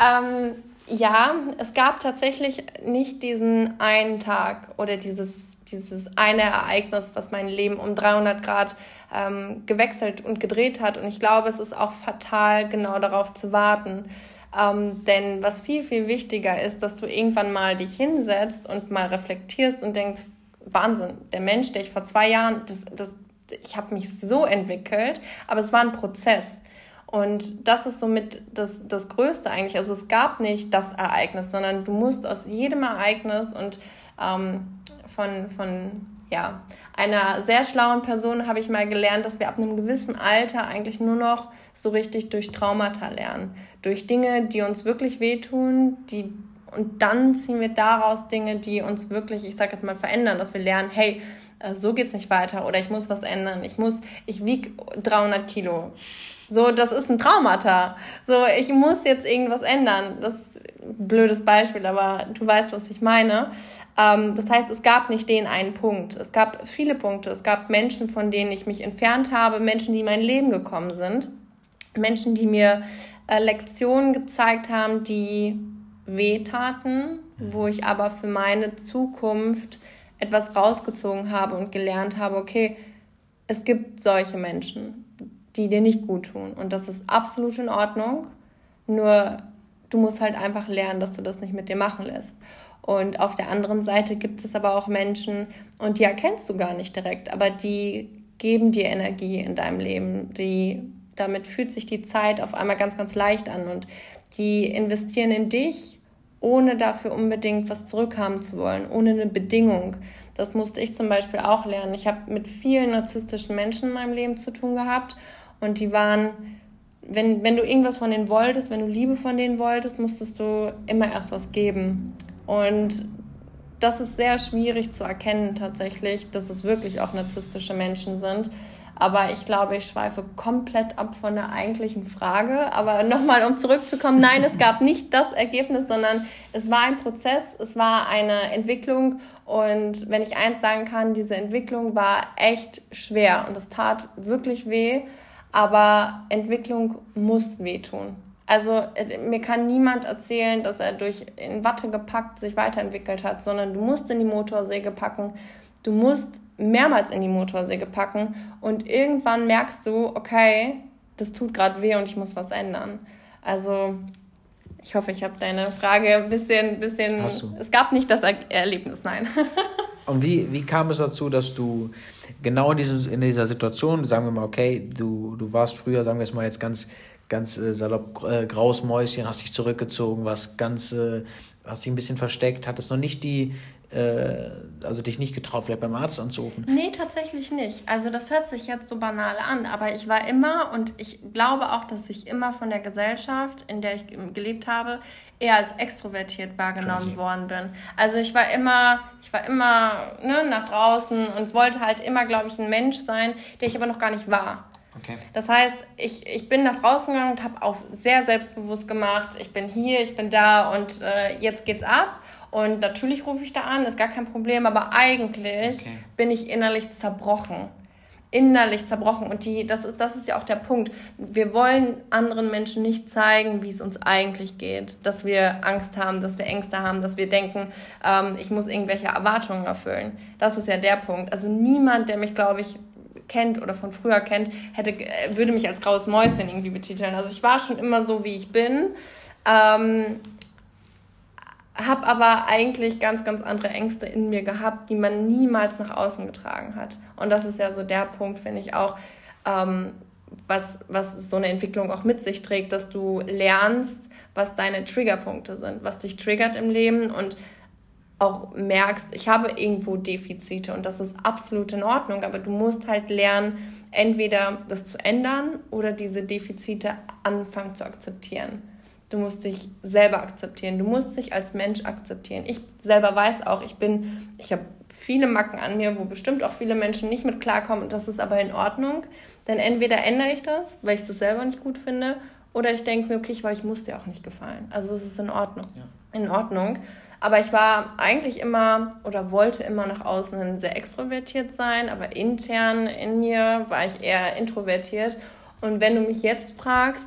Ähm, ja, es gab tatsächlich nicht diesen einen Tag oder dieses, dieses eine Ereignis, was mein Leben um 300 Grad ähm, gewechselt und gedreht hat. Und ich glaube, es ist auch fatal, genau darauf zu warten. Ähm, denn was viel, viel wichtiger ist, dass du irgendwann mal dich hinsetzt und mal reflektierst und denkst, Wahnsinn, der Mensch, der ich vor zwei Jahren, das, das, ich habe mich so entwickelt, aber es war ein Prozess. Und das ist somit das, das Größte eigentlich. Also es gab nicht das Ereignis, sondern du musst aus jedem Ereignis und ähm, von, von ja, einer sehr schlauen Person habe ich mal gelernt, dass wir ab einem gewissen Alter eigentlich nur noch so richtig durch Traumata lernen. Durch Dinge, die uns wirklich wehtun, die und dann ziehen wir daraus Dinge, die uns wirklich, ich sage jetzt mal, verändern, dass wir lernen, hey, äh, so geht's nicht weiter oder ich muss was ändern. Ich muss, ich wiege 300 Kilo. So, das ist ein Traumata. So, ich muss jetzt irgendwas ändern. Das ist ein blödes Beispiel, aber du weißt, was ich meine. Ähm, das heißt, es gab nicht den einen Punkt. Es gab viele Punkte. Es gab Menschen, von denen ich mich entfernt habe, Menschen, die in mein Leben gekommen sind, Menschen, die mir äh, Lektionen gezeigt haben, die wehtaten, wo ich aber für meine Zukunft etwas rausgezogen habe und gelernt habe, okay, es gibt solche Menschen, die dir nicht gut tun. Und das ist absolut in Ordnung. Nur du musst halt einfach lernen, dass du das nicht mit dir machen lässt. Und auf der anderen Seite gibt es aber auch Menschen, und die erkennst du gar nicht direkt, aber die geben dir Energie in deinem Leben. Die, damit fühlt sich die Zeit auf einmal ganz, ganz leicht an und die investieren in dich, ohne dafür unbedingt was zurückhaben zu wollen, ohne eine Bedingung. Das musste ich zum Beispiel auch lernen. Ich habe mit vielen narzisstischen Menschen in meinem Leben zu tun gehabt und die waren wenn, wenn du irgendwas von denen wolltest, wenn du Liebe von denen wolltest, musstest du immer erst was geben. Und das ist sehr schwierig zu erkennen tatsächlich, dass es wirklich auch narzisstische Menschen sind. Aber ich glaube, ich schweife komplett ab von der eigentlichen Frage. Aber nochmal, um zurückzukommen, nein, es gab nicht das Ergebnis, sondern es war ein Prozess, es war eine Entwicklung. Und wenn ich eins sagen kann, diese Entwicklung war echt schwer und es tat wirklich weh. Aber Entwicklung muss wehtun. Also äh, mir kann niemand erzählen, dass er durch in Watte gepackt sich weiterentwickelt hat, sondern du musst in die Motorsäge packen, du musst mehrmals in die Motorsäge packen und irgendwann merkst du, okay, das tut gerade weh und ich muss was ändern. Also ich hoffe, ich habe deine Frage ein bisschen, bisschen. Hast du. Es gab nicht das er Erlebnis, nein. und wie, wie kam es dazu, dass du genau in, diesem, in dieser Situation, sagen wir mal, okay, du, du warst früher, sagen wir es mal jetzt ganz ganz äh, salopp äh, graues Mäuschen, hast dich zurückgezogen, was ganz, äh, hast dich ein bisschen versteckt, hattest noch nicht die, äh, also dich nicht getraut, vielleicht beim Arzt anzurufen? Nee, tatsächlich nicht. Also das hört sich jetzt so banal an, aber ich war immer und ich glaube auch, dass ich immer von der Gesellschaft, in der ich gelebt habe, eher als extrovertiert wahrgenommen worden bin. Also ich war immer, ich war immer ne, nach draußen und wollte halt immer, glaube ich, ein Mensch sein, der ich aber noch gar nicht war. Okay. Das heißt, ich, ich bin nach draußen gegangen und habe auch sehr selbstbewusst gemacht, ich bin hier, ich bin da und äh, jetzt geht's ab. Und natürlich rufe ich da an, ist gar kein Problem, aber eigentlich okay. bin ich innerlich zerbrochen. Innerlich zerbrochen. Und die, das, ist, das ist ja auch der Punkt. Wir wollen anderen Menschen nicht zeigen, wie es uns eigentlich geht. Dass wir Angst haben, dass wir Ängste haben, dass wir denken, ähm, ich muss irgendwelche Erwartungen erfüllen. Das ist ja der Punkt. Also niemand, der mich, glaube ich, kennt oder von früher kennt, hätte, äh, würde mich als graues Mäuschen irgendwie betiteln. Also ich war schon immer so, wie ich bin. Ähm, habe aber eigentlich ganz, ganz andere Ängste in mir gehabt, die man niemals nach außen getragen hat. Und das ist ja so der Punkt, finde ich auch, ähm, was, was so eine Entwicklung auch mit sich trägt, dass du lernst, was deine Triggerpunkte sind, was dich triggert im Leben und auch merkst, ich habe irgendwo Defizite und das ist absolut in Ordnung, aber du musst halt lernen, entweder das zu ändern oder diese Defizite anfangen zu akzeptieren. Du musst dich selber akzeptieren. Du musst dich als Mensch akzeptieren. Ich selber weiß auch, ich bin, ich habe viele Macken an mir, wo bestimmt auch viele Menschen nicht mit klarkommen. Und das ist aber in Ordnung. Denn entweder ändere ich das, weil ich das selber nicht gut finde, oder ich denke mir, okay, ich, weil ich muss dir auch nicht gefallen. Also es ist in Ordnung. Ja. In Ordnung. Aber ich war eigentlich immer oder wollte immer nach außen sehr extrovertiert sein, aber intern in mir war ich eher introvertiert. Und wenn du mich jetzt fragst,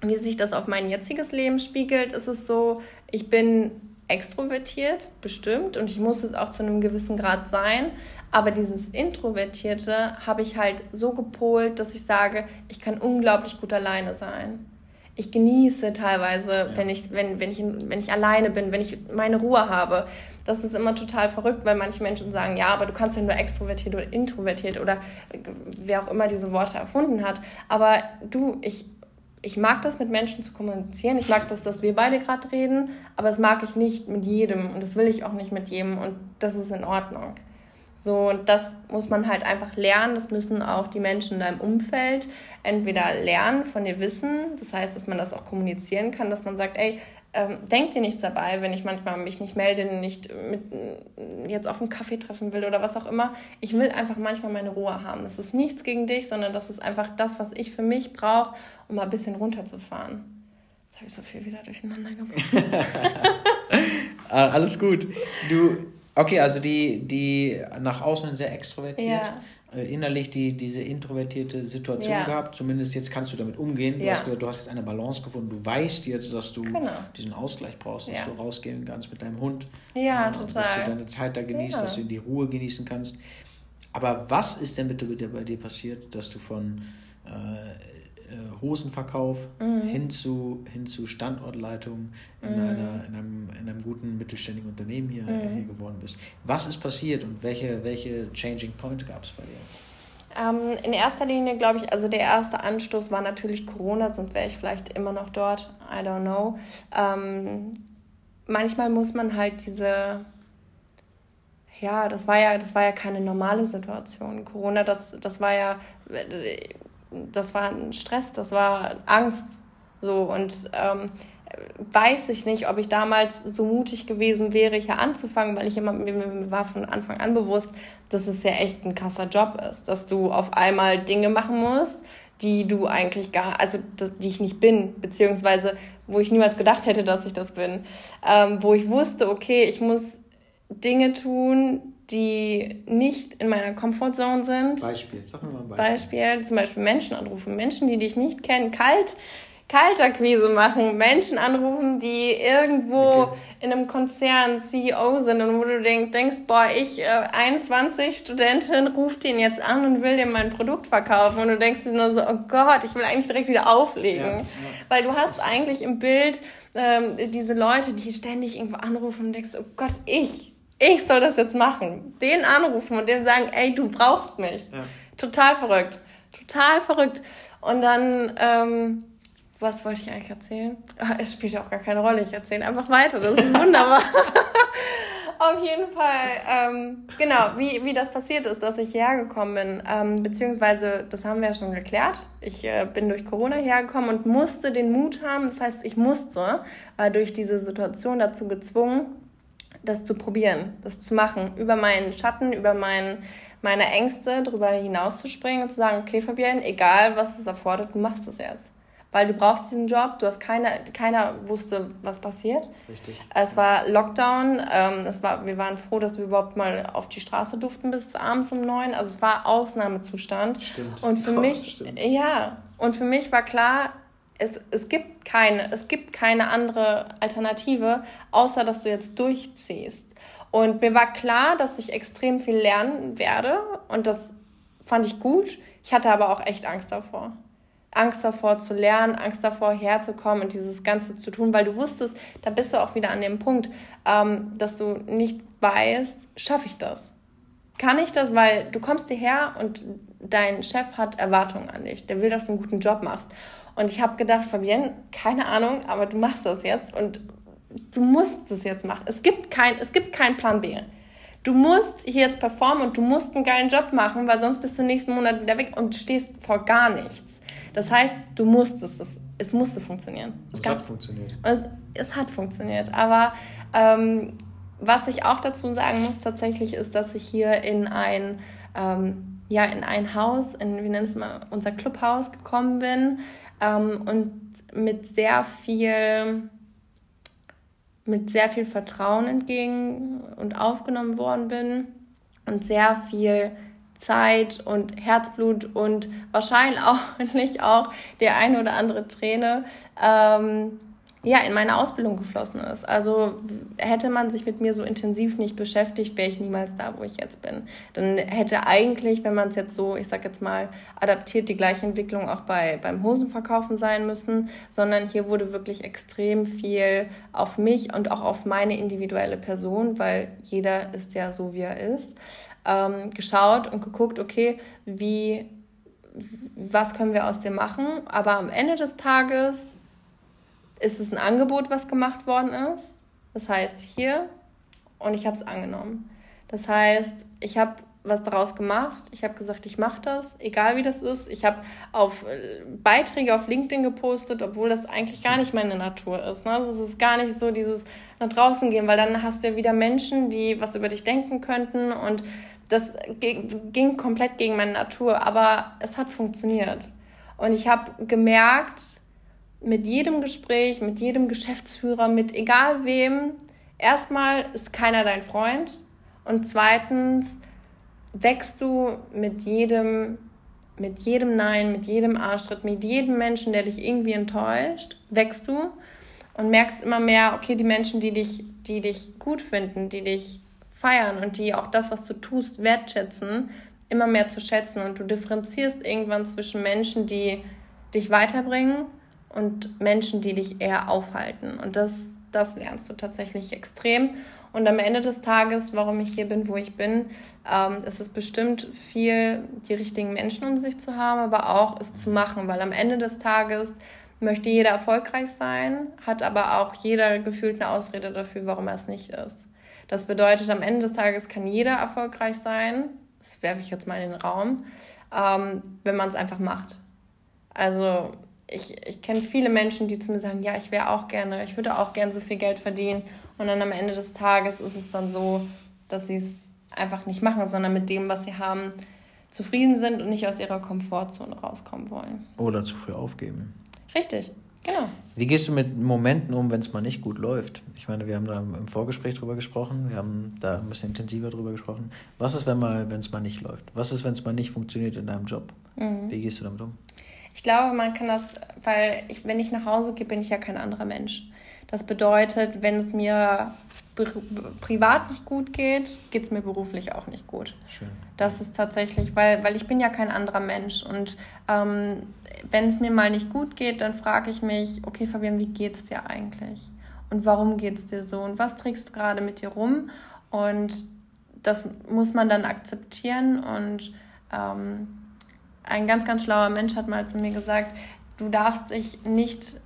wie sich das auf mein jetziges Leben spiegelt, ist es so, ich bin extrovertiert, bestimmt, und ich muss es auch zu einem gewissen Grad sein. Aber dieses Introvertierte habe ich halt so gepolt, dass ich sage, ich kann unglaublich gut alleine sein. Ich genieße teilweise, ja. wenn, ich, wenn, wenn, ich, wenn ich alleine bin, wenn ich meine Ruhe habe. Das ist immer total verrückt, weil manche Menschen sagen, ja, aber du kannst ja nur extrovertiert oder introvertiert oder wer auch immer diese Worte erfunden hat. Aber du, ich ich mag das, mit Menschen zu kommunizieren. Ich mag das, dass wir beide gerade reden, aber das mag ich nicht mit jedem und das will ich auch nicht mit jedem und das ist in Ordnung. So, und das muss man halt einfach lernen. Das müssen auch die Menschen in deinem Umfeld entweder lernen, von dir wissen. Das heißt, dass man das auch kommunizieren kann, dass man sagt, ey, ähm, denk dir nichts dabei, wenn ich manchmal mich nicht melde, nicht mit, jetzt auf einen Kaffee treffen will oder was auch immer. Ich will einfach manchmal meine Ruhe haben. Das ist nichts gegen dich, sondern das ist einfach das, was ich für mich brauche, um mal ein bisschen runterzufahren. Jetzt habe ich so viel wieder durcheinander gemacht. Ah, alles gut. Du, okay, also die, die nach außen sehr extrovertiert. Ja äh, innerlich die, diese introvertierte Situation ja. gehabt. Zumindest jetzt kannst du damit umgehen. Du ja. hast gesagt, du hast jetzt eine Balance gefunden. Du weißt jetzt, dass du genau. diesen Ausgleich brauchst, dass ja. du rausgehen kannst mit deinem Hund. Ja, äh, total. Dass du deine Zeit da genießt, dass du die Ruhe genießen kannst. Aber was ist denn bitte bei dir passiert, dass du von äh, Hosenverkauf mhm. hin, zu, hin zu Standortleitung in, mhm. einer, in, einem, in einem guten mittelständigen Unternehmen hier, mhm. hier geworden bist. Was ist passiert und welche, welche Changing Point gab es bei dir? Ähm, in erster Linie glaube ich, also der erste Anstoß war natürlich Corona, sonst wäre ich vielleicht immer noch dort. I don't know. Ähm, manchmal muss man halt diese ja, das war ja, das war ja keine normale Situation. Corona, das, das war ja, das war ein Stress, das war Angst. So und ähm, weiß ich nicht, ob ich damals so mutig gewesen wäre, hier anzufangen, weil ich immer, mir war von Anfang an bewusst, dass es ja echt ein krasser Job ist, dass du auf einmal Dinge machen musst, die du eigentlich gar, also die ich nicht bin, beziehungsweise wo ich niemals gedacht hätte, dass ich das bin, ähm, wo ich wusste, okay, ich muss Dinge tun, die nicht in meiner Comfortzone sind. Beispiel, sag mir mal ein Beispiel. Beispiel, zum Beispiel Menschen anrufen. Menschen, die dich nicht kennen, kalt, Kaltakquise machen. Menschen anrufen, die irgendwo okay. in einem Konzern CEO sind und wo du denk, denkst, boah, ich, äh, 21 Studentin, ruft den jetzt an und will dir mein Produkt verkaufen. Und du denkst dir nur so, oh Gott, ich will eigentlich direkt wieder auflegen. Ja, ja. Weil du hast eigentlich im Bild ähm, diese Leute, die ständig irgendwo anrufen und denkst, oh Gott, ich, ich soll das jetzt machen. Den anrufen und dem sagen, ey, du brauchst mich. Ja. Total verrückt. Total verrückt. Und dann, ähm, was wollte ich eigentlich erzählen? Ah, es spielt ja auch gar keine Rolle. Ich erzähle einfach weiter. Das ist wunderbar. Auf jeden Fall, ähm, genau, wie, wie das passiert ist, dass ich hierher gekommen bin, ähm, beziehungsweise, das haben wir ja schon geklärt. Ich äh, bin durch Corona hergekommen und musste den Mut haben. Das heißt, ich musste, war durch diese Situation dazu gezwungen, das zu probieren, das zu machen, über meinen Schatten, über mein, meine Ängste drüber hinauszuspringen und zu sagen, okay, Fabienne, egal was es erfordert, du machst das jetzt. Weil du brauchst diesen Job, du hast keine, keiner wusste, was passiert. Richtig. Es war Lockdown, ähm, es war, wir waren froh, dass wir überhaupt mal auf die Straße durften bis abends um neun. Also es war Ausnahmezustand. Stimmt. Und für Boah, mich, stimmt. ja, und für mich war klar, es, es, gibt keine, es gibt keine andere Alternative, außer dass du jetzt durchziehst. Und mir war klar, dass ich extrem viel lernen werde und das fand ich gut. Ich hatte aber auch echt Angst davor. Angst davor zu lernen, Angst davor herzukommen und dieses Ganze zu tun, weil du wusstest, da bist du auch wieder an dem Punkt, ähm, dass du nicht weißt, schaffe ich das? Kann ich das? Weil du kommst hierher und dein Chef hat Erwartungen an dich. Der will, dass du einen guten Job machst. Und ich habe gedacht, Fabienne, keine Ahnung, aber du machst das jetzt und du musst es jetzt machen. Es gibt kein, es gibt keinen Plan B. Du musst hier jetzt performen und du musst einen geilen Job machen, weil sonst bist du nächsten Monat wieder weg und stehst vor gar nichts. Das heißt, du musst es, es, es musste funktionieren. Es, es hat funktioniert. Es, es, hat funktioniert. Aber ähm, was ich auch dazu sagen muss tatsächlich ist, dass ich hier in ein, ähm, ja, in ein Haus, in, wie nennt es mal, unser Clubhaus gekommen bin ähm, und mit sehr viel mit sehr viel Vertrauen entgegen und aufgenommen worden bin und sehr viel Zeit und Herzblut und wahrscheinlich auch, auch die eine oder andere Träne ähm, ja, in meine Ausbildung geflossen ist. Also hätte man sich mit mir so intensiv nicht beschäftigt, wäre ich niemals da, wo ich jetzt bin. Dann hätte eigentlich, wenn man es jetzt so, ich sag jetzt mal, adaptiert, die gleiche Entwicklung auch bei, beim Hosenverkaufen sein müssen, sondern hier wurde wirklich extrem viel auf mich und auch auf meine individuelle Person, weil jeder ist ja so, wie er ist, ähm, geschaut und geguckt, okay, wie, was können wir aus dem machen? Aber am Ende des Tages ist es ein Angebot, was gemacht worden ist. Das heißt hier und ich habe es angenommen. Das heißt, ich habe was daraus gemacht. Ich habe gesagt, ich mache das, egal wie das ist. Ich habe auf äh, Beiträge auf LinkedIn gepostet, obwohl das eigentlich gar nicht meine Natur ist. Ne? Also es ist gar nicht so dieses nach draußen gehen, weil dann hast du ja wieder Menschen, die was über dich denken könnten und das ging komplett gegen meine Natur, aber es hat funktioniert. Und ich habe gemerkt, mit jedem Gespräch, mit jedem Geschäftsführer, mit egal wem, erstmal ist keiner dein Freund und zweitens wächst du mit jedem mit jedem Nein, mit jedem Arschtritt, mit jedem Menschen, der dich irgendwie enttäuscht, wächst du und merkst immer mehr, okay, die Menschen, die dich, die dich gut finden, die dich feiern und die auch das, was du tust, wertschätzen, immer mehr zu schätzen. Und du differenzierst irgendwann zwischen Menschen, die dich weiterbringen und Menschen, die dich eher aufhalten. Und das, das lernst du tatsächlich extrem. Und am Ende des Tages, warum ich hier bin, wo ich bin, ähm, ist es bestimmt viel, die richtigen Menschen um sich zu haben, aber auch es zu machen, weil am Ende des Tages möchte jeder erfolgreich sein, hat aber auch jeder gefühlt eine Ausrede dafür, warum er es nicht ist. Das bedeutet, am Ende des Tages kann jeder erfolgreich sein, das werfe ich jetzt mal in den Raum, ähm, wenn man es einfach macht. Also ich, ich kenne viele Menschen, die zu mir sagen, ja, ich wäre auch gerne, ich würde auch gerne so viel Geld verdienen. Und dann am Ende des Tages ist es dann so, dass sie es einfach nicht machen, sondern mit dem, was sie haben, zufrieden sind und nicht aus ihrer Komfortzone rauskommen wollen. Oder zu früh aufgeben. Richtig, genau. Wie gehst du mit Momenten um, wenn es mal nicht gut läuft? Ich meine, wir haben da im Vorgespräch drüber gesprochen, wir haben da ein bisschen intensiver drüber gesprochen. Was ist, wenn es mal nicht läuft? Was ist, wenn es mal nicht funktioniert in deinem Job? Mhm. Wie gehst du damit um? Ich glaube, man kann das, weil ich, wenn ich nach Hause gehe, bin ich ja kein anderer Mensch. Das bedeutet, wenn es mir privat nicht gut geht, geht es mir beruflich auch nicht gut. Schön. Das ist tatsächlich, weil, weil ich bin ja kein anderer Mensch. Und ähm, wenn es mir mal nicht gut geht, dann frage ich mich, okay, Fabian, wie geht es dir eigentlich? Und warum geht es dir so? Und was trägst du gerade mit dir rum? Und das muss man dann akzeptieren und ähm, ein ganz, ganz schlauer Mensch hat mal zu mir gesagt, du darfst dich nicht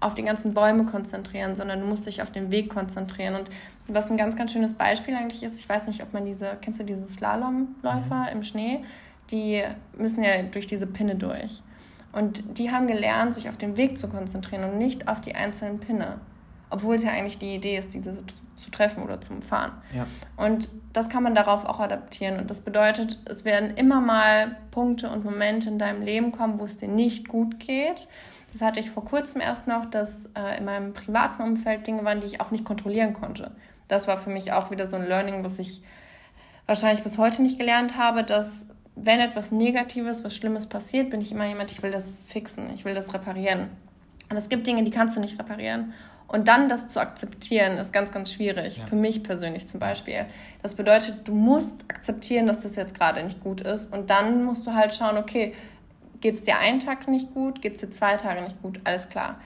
auf die ganzen Bäume konzentrieren, sondern du musst dich auf den Weg konzentrieren. Und was ein ganz, ganz schönes Beispiel eigentlich ist, ich weiß nicht, ob man diese, kennst du diese Slalomläufer mhm. im Schnee? Die müssen ja durch diese Pinne durch. Und die haben gelernt, sich auf den Weg zu konzentrieren und nicht auf die einzelnen Pinne. Obwohl es ja eigentlich die Idee ist, diese zu treffen oder zum Fahren. Ja. Und das kann man darauf auch adaptieren. Und das bedeutet, es werden immer mal Punkte und Momente in deinem Leben kommen, wo es dir nicht gut geht. Das hatte ich vor kurzem erst noch, dass äh, in meinem privaten Umfeld Dinge waren, die ich auch nicht kontrollieren konnte. Das war für mich auch wieder so ein Learning, was ich wahrscheinlich bis heute nicht gelernt habe, dass wenn etwas Negatives, was Schlimmes passiert, bin ich immer jemand, ich will das fixen, ich will das reparieren. Und es gibt Dinge, die kannst du nicht reparieren. Und dann das zu akzeptieren, ist ganz, ganz schwierig. Ja. Für mich persönlich zum Beispiel. Das bedeutet, du musst akzeptieren, dass das jetzt gerade nicht gut ist. Und dann musst du halt schauen, okay, geht es dir einen Tag nicht gut, geht es dir zwei Tage nicht gut, alles klar.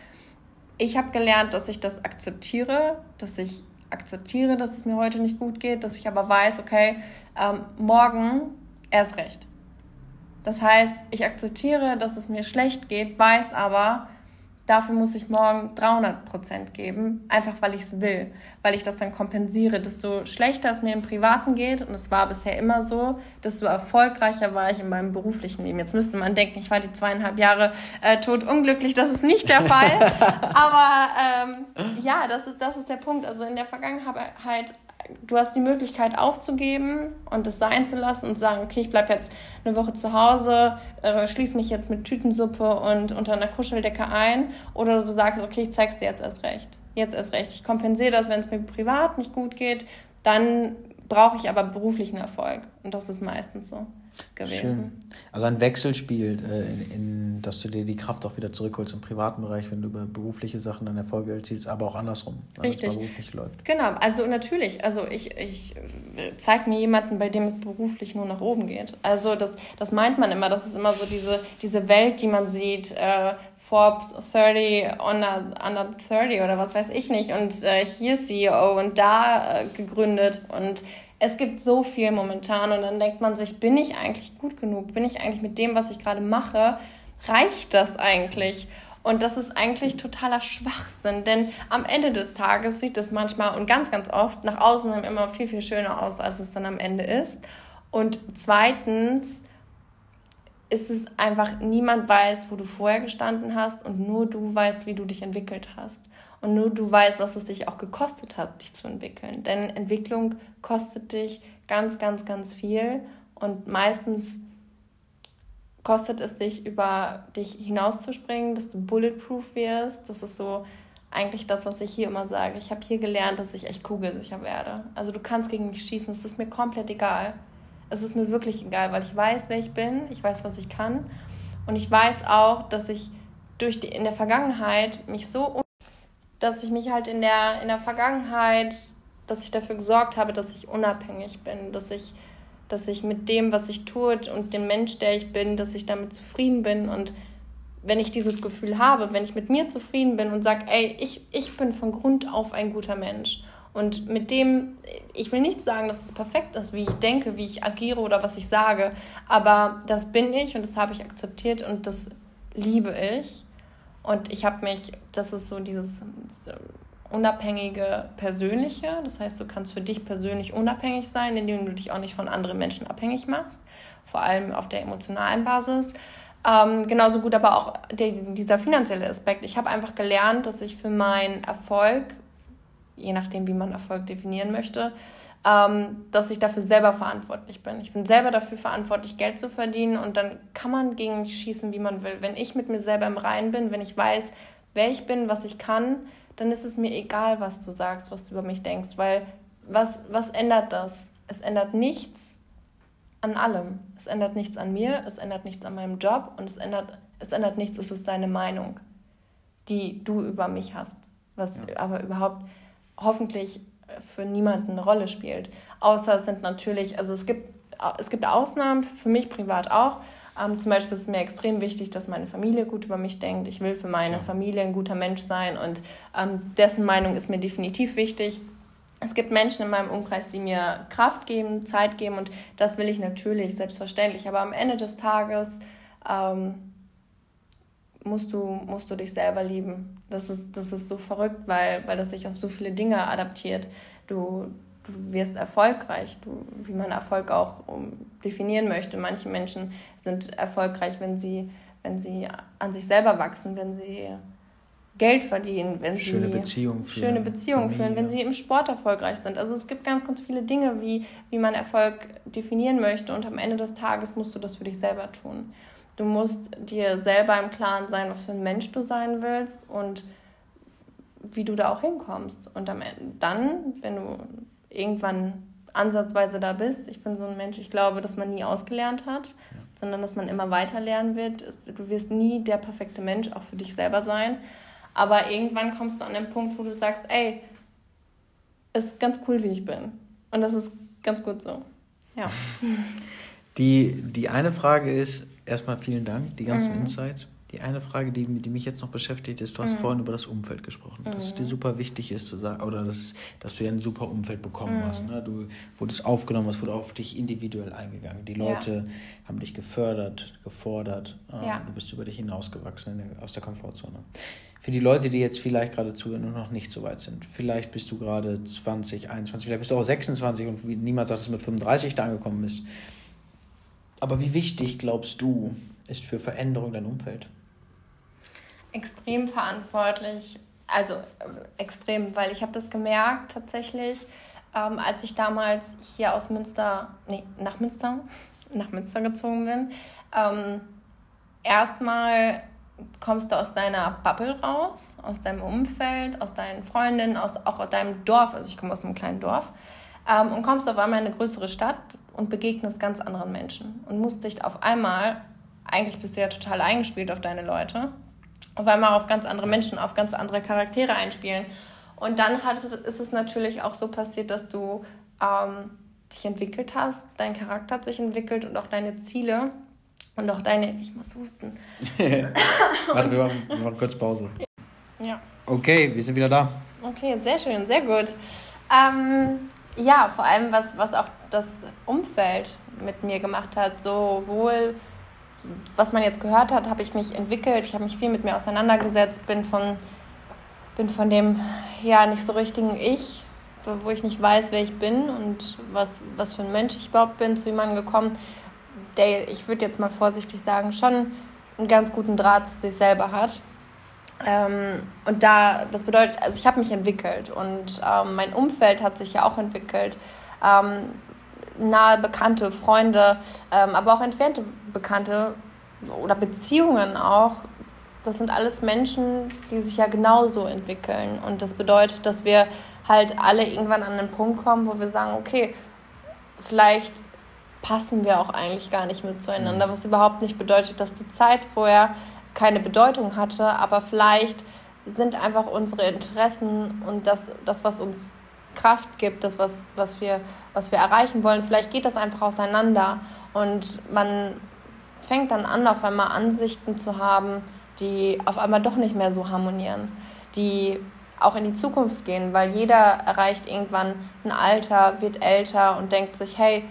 Ich habe gelernt, dass ich das akzeptiere, dass ich akzeptiere, dass es mir heute nicht gut geht, dass ich aber weiß, okay, ähm, morgen erst recht. Das heißt, ich akzeptiere, dass es mir schlecht geht, weiß aber, dafür muss ich morgen 300 Prozent geben, einfach weil ich es will, weil ich das dann kompensiere. Desto schlechter es mir im Privaten geht, und es war bisher immer so, desto erfolgreicher war ich in meinem beruflichen Leben. Jetzt müsste man denken, ich war die zweieinhalb Jahre äh, tot unglücklich, das ist nicht der Fall. Aber ähm, ja, das ist, das ist der Punkt. Also in der Vergangenheit du hast die Möglichkeit aufzugeben und es sein zu lassen und zu sagen, okay, ich bleibe jetzt eine Woche zu Hause, äh, schließe mich jetzt mit Tütensuppe und unter einer Kuscheldecke ein. Oder du sagst, okay, ich zeig's dir jetzt erst recht. Jetzt erst recht. Ich kompensiere das, wenn es mir privat nicht gut geht. Dann brauche ich aber beruflichen Erfolg. Und das ist meistens so gewesen. Schön. Also ein Wechselspiel, äh, in, in, dass du dir die Kraft auch wieder zurückholst im privaten Bereich, wenn du über berufliche Sachen dann Erfolge erzielst, aber auch andersrum, wenn Richtig. es beruflich läuft. Genau, also natürlich, also ich, ich zeige mir jemanden, bei dem es beruflich nur nach oben geht. Also das, das meint man immer, das ist immer so diese, diese Welt, die man sieht, äh, Forbes 30 under, under 30 oder was weiß ich nicht und äh, hier CEO und da äh, gegründet und es gibt so viel momentan und dann denkt man sich, bin ich eigentlich gut genug? Bin ich eigentlich mit dem, was ich gerade mache, reicht das eigentlich? Und das ist eigentlich totaler Schwachsinn, denn am Ende des Tages sieht es manchmal und ganz, ganz oft nach außen immer viel, viel schöner aus, als es dann am Ende ist. Und zweitens ist es einfach, niemand weiß, wo du vorher gestanden hast und nur du weißt, wie du dich entwickelt hast. Und nur du weißt, was es dich auch gekostet hat, dich zu entwickeln. Denn Entwicklung kostet dich ganz, ganz, ganz viel. Und meistens kostet es dich, über dich hinauszuspringen, dass du bulletproof wirst. Das ist so eigentlich das, was ich hier immer sage. Ich habe hier gelernt, dass ich echt kugelsicher werde. Also du kannst gegen mich schießen, es ist mir komplett egal. Es ist mir wirklich egal, weil ich weiß, wer ich bin, ich weiß, was ich kann. Und ich weiß auch, dass ich durch die, in der Vergangenheit mich so dass ich mich halt in der, in der Vergangenheit, dass ich dafür gesorgt habe, dass ich unabhängig bin, dass ich, dass ich mit dem, was ich tue und dem Mensch, der ich bin, dass ich damit zufrieden bin. Und wenn ich dieses Gefühl habe, wenn ich mit mir zufrieden bin und sage, ey, ich, ich bin von Grund auf ein guter Mensch. Und mit dem, ich will nicht sagen, dass es perfekt ist, wie ich denke, wie ich agiere oder was ich sage, aber das bin ich und das habe ich akzeptiert und das liebe ich und ich habe mich, das ist so dieses unabhängige Persönliche. Das heißt, du kannst für dich persönlich unabhängig sein, indem du dich auch nicht von anderen Menschen abhängig machst, vor allem auf der emotionalen Basis. Ähm, genauso gut aber auch der, dieser finanzielle Aspekt. Ich habe einfach gelernt, dass ich für meinen Erfolg, je nachdem, wie man Erfolg definieren möchte, ähm, dass ich dafür selber verantwortlich bin. Ich bin selber dafür verantwortlich, Geld zu verdienen und dann kann man gegen mich schießen, wie man will. Wenn ich mit mir selber im Reinen bin, wenn ich weiß, wer ich bin, was ich kann, dann ist es mir egal, was du sagst, was du über mich denkst, weil was, was ändert das? Es ändert nichts an allem. Es ändert nichts an mir, es ändert nichts an meinem Job und es ändert, es ändert nichts, es ist deine Meinung, die du über mich hast. Was ja. aber überhaupt hoffentlich für niemanden eine Rolle spielt. Außer es sind natürlich, also es gibt, es gibt Ausnahmen, für mich privat auch. Ähm, zum Beispiel ist es mir extrem wichtig, dass meine Familie gut über mich denkt. Ich will für meine. Familie ein guter Mensch sein und ähm, dessen Meinung ist mir definitiv wichtig. Es gibt Menschen in meinem Umkreis, die mir Kraft geben, Zeit geben und das will ich natürlich, selbstverständlich. Aber am Ende des Tages ähm, musst du, musst du dich selber lieben. Das ist, das ist so verrückt, weil, weil das sich auf so viele Dinge adaptiert. Du, du wirst erfolgreich, du, wie man Erfolg auch um, definieren möchte. Manche Menschen sind erfolgreich, wenn sie, wenn sie an sich selber wachsen, wenn sie Geld verdienen, wenn schöne sie Beziehungen führen, schöne Beziehungen führen, wenn sie im Sport erfolgreich sind. Also es gibt ganz, ganz viele Dinge, wie, wie man Erfolg definieren möchte und am Ende des Tages musst du das für dich selber tun. Du musst dir selber im Klaren sein, was für ein Mensch du sein willst und wie du da auch hinkommst. Und am Ende, dann, wenn du irgendwann ansatzweise da bist, ich bin so ein Mensch, ich glaube, dass man nie ausgelernt hat, ja. sondern dass man immer weiter lernen wird. Du wirst nie der perfekte Mensch auch für dich selber sein. Aber irgendwann kommst du an den Punkt, wo du sagst, ey, es ist ganz cool, wie ich bin. Und das ist ganz gut so. Ja. Die, die eine Frage ist, erstmal vielen Dank, die ganzen mhm. Insights. Die eine Frage, die, die mich jetzt noch beschäftigt, ist, du hast mhm. vorhin über das Umfeld gesprochen, mhm. dass es dir mhm. super wichtig ist zu sagen, oder dass, dass du ja ein super Umfeld bekommen mhm. hast. Ne? Du wurdest aufgenommen, es wurde auf dich individuell eingegangen. Die Leute ja. haben dich gefördert, gefordert. Äh, ja. Du bist über dich hinausgewachsen der, aus der Komfortzone. Für die Leute, die jetzt vielleicht gerade zuhören und noch nicht so weit sind, vielleicht bist du gerade 20, 21, vielleicht bist du auch 26 und niemand sagt, dass du mit 35 da angekommen bist. Aber wie wichtig, glaubst du, ist für Veränderung dein Umfeld? extrem verantwortlich. Also äh, extrem, weil ich habe das gemerkt tatsächlich, ähm, als ich damals hier aus Münster, nee, nach Münster, nach Münster gezogen bin. Ähm, erstmal kommst du aus deiner Bubble raus, aus deinem Umfeld, aus deinen Freundinnen, aus, auch aus deinem Dorf. Also ich komme aus einem kleinen Dorf. Ähm, und kommst auf einmal in eine größere Stadt und begegnest ganz anderen Menschen und musst dich auf einmal, eigentlich bist du ja total eingespielt auf deine Leute, auf einmal auf ganz andere Menschen, auf ganz andere Charaktere einspielen. Und dann hat, ist es natürlich auch so passiert, dass du ähm, dich entwickelt hast, dein Charakter hat sich entwickelt und auch deine Ziele und auch deine. Ich muss husten. Warte, wir machen, wir machen kurz Pause. Ja. Okay, wir sind wieder da. Okay, sehr schön, sehr gut. Ähm, ja, vor allem was, was auch das Umfeld mit mir gemacht hat, sowohl was man jetzt gehört hat, habe ich mich entwickelt. Ich habe mich viel mit mir auseinandergesetzt, bin von, bin von dem ja nicht so richtigen Ich, wo ich nicht weiß, wer ich bin und was, was für ein Mensch ich überhaupt bin, zu jemandem gekommen, der, ich würde jetzt mal vorsichtig sagen, schon einen ganz guten Draht zu sich selber hat. Ähm, und da, das bedeutet, also ich habe mich entwickelt und ähm, mein Umfeld hat sich ja auch entwickelt. Ähm, nahe Bekannte, Freunde, ähm, aber auch entfernte Bekannte oder Beziehungen auch. Das sind alles Menschen, die sich ja genauso entwickeln. Und das bedeutet, dass wir halt alle irgendwann an einen Punkt kommen, wo wir sagen, okay, vielleicht passen wir auch eigentlich gar nicht mehr zueinander, mhm. was überhaupt nicht bedeutet, dass die Zeit vorher keine Bedeutung hatte, aber vielleicht sind einfach unsere Interessen und das, das was uns Kraft gibt, das, was, was, wir, was wir erreichen wollen. Vielleicht geht das einfach auseinander und man fängt dann an, auf einmal Ansichten zu haben, die auf einmal doch nicht mehr so harmonieren, die auch in die Zukunft gehen, weil jeder erreicht irgendwann ein Alter, wird älter und denkt sich, hey,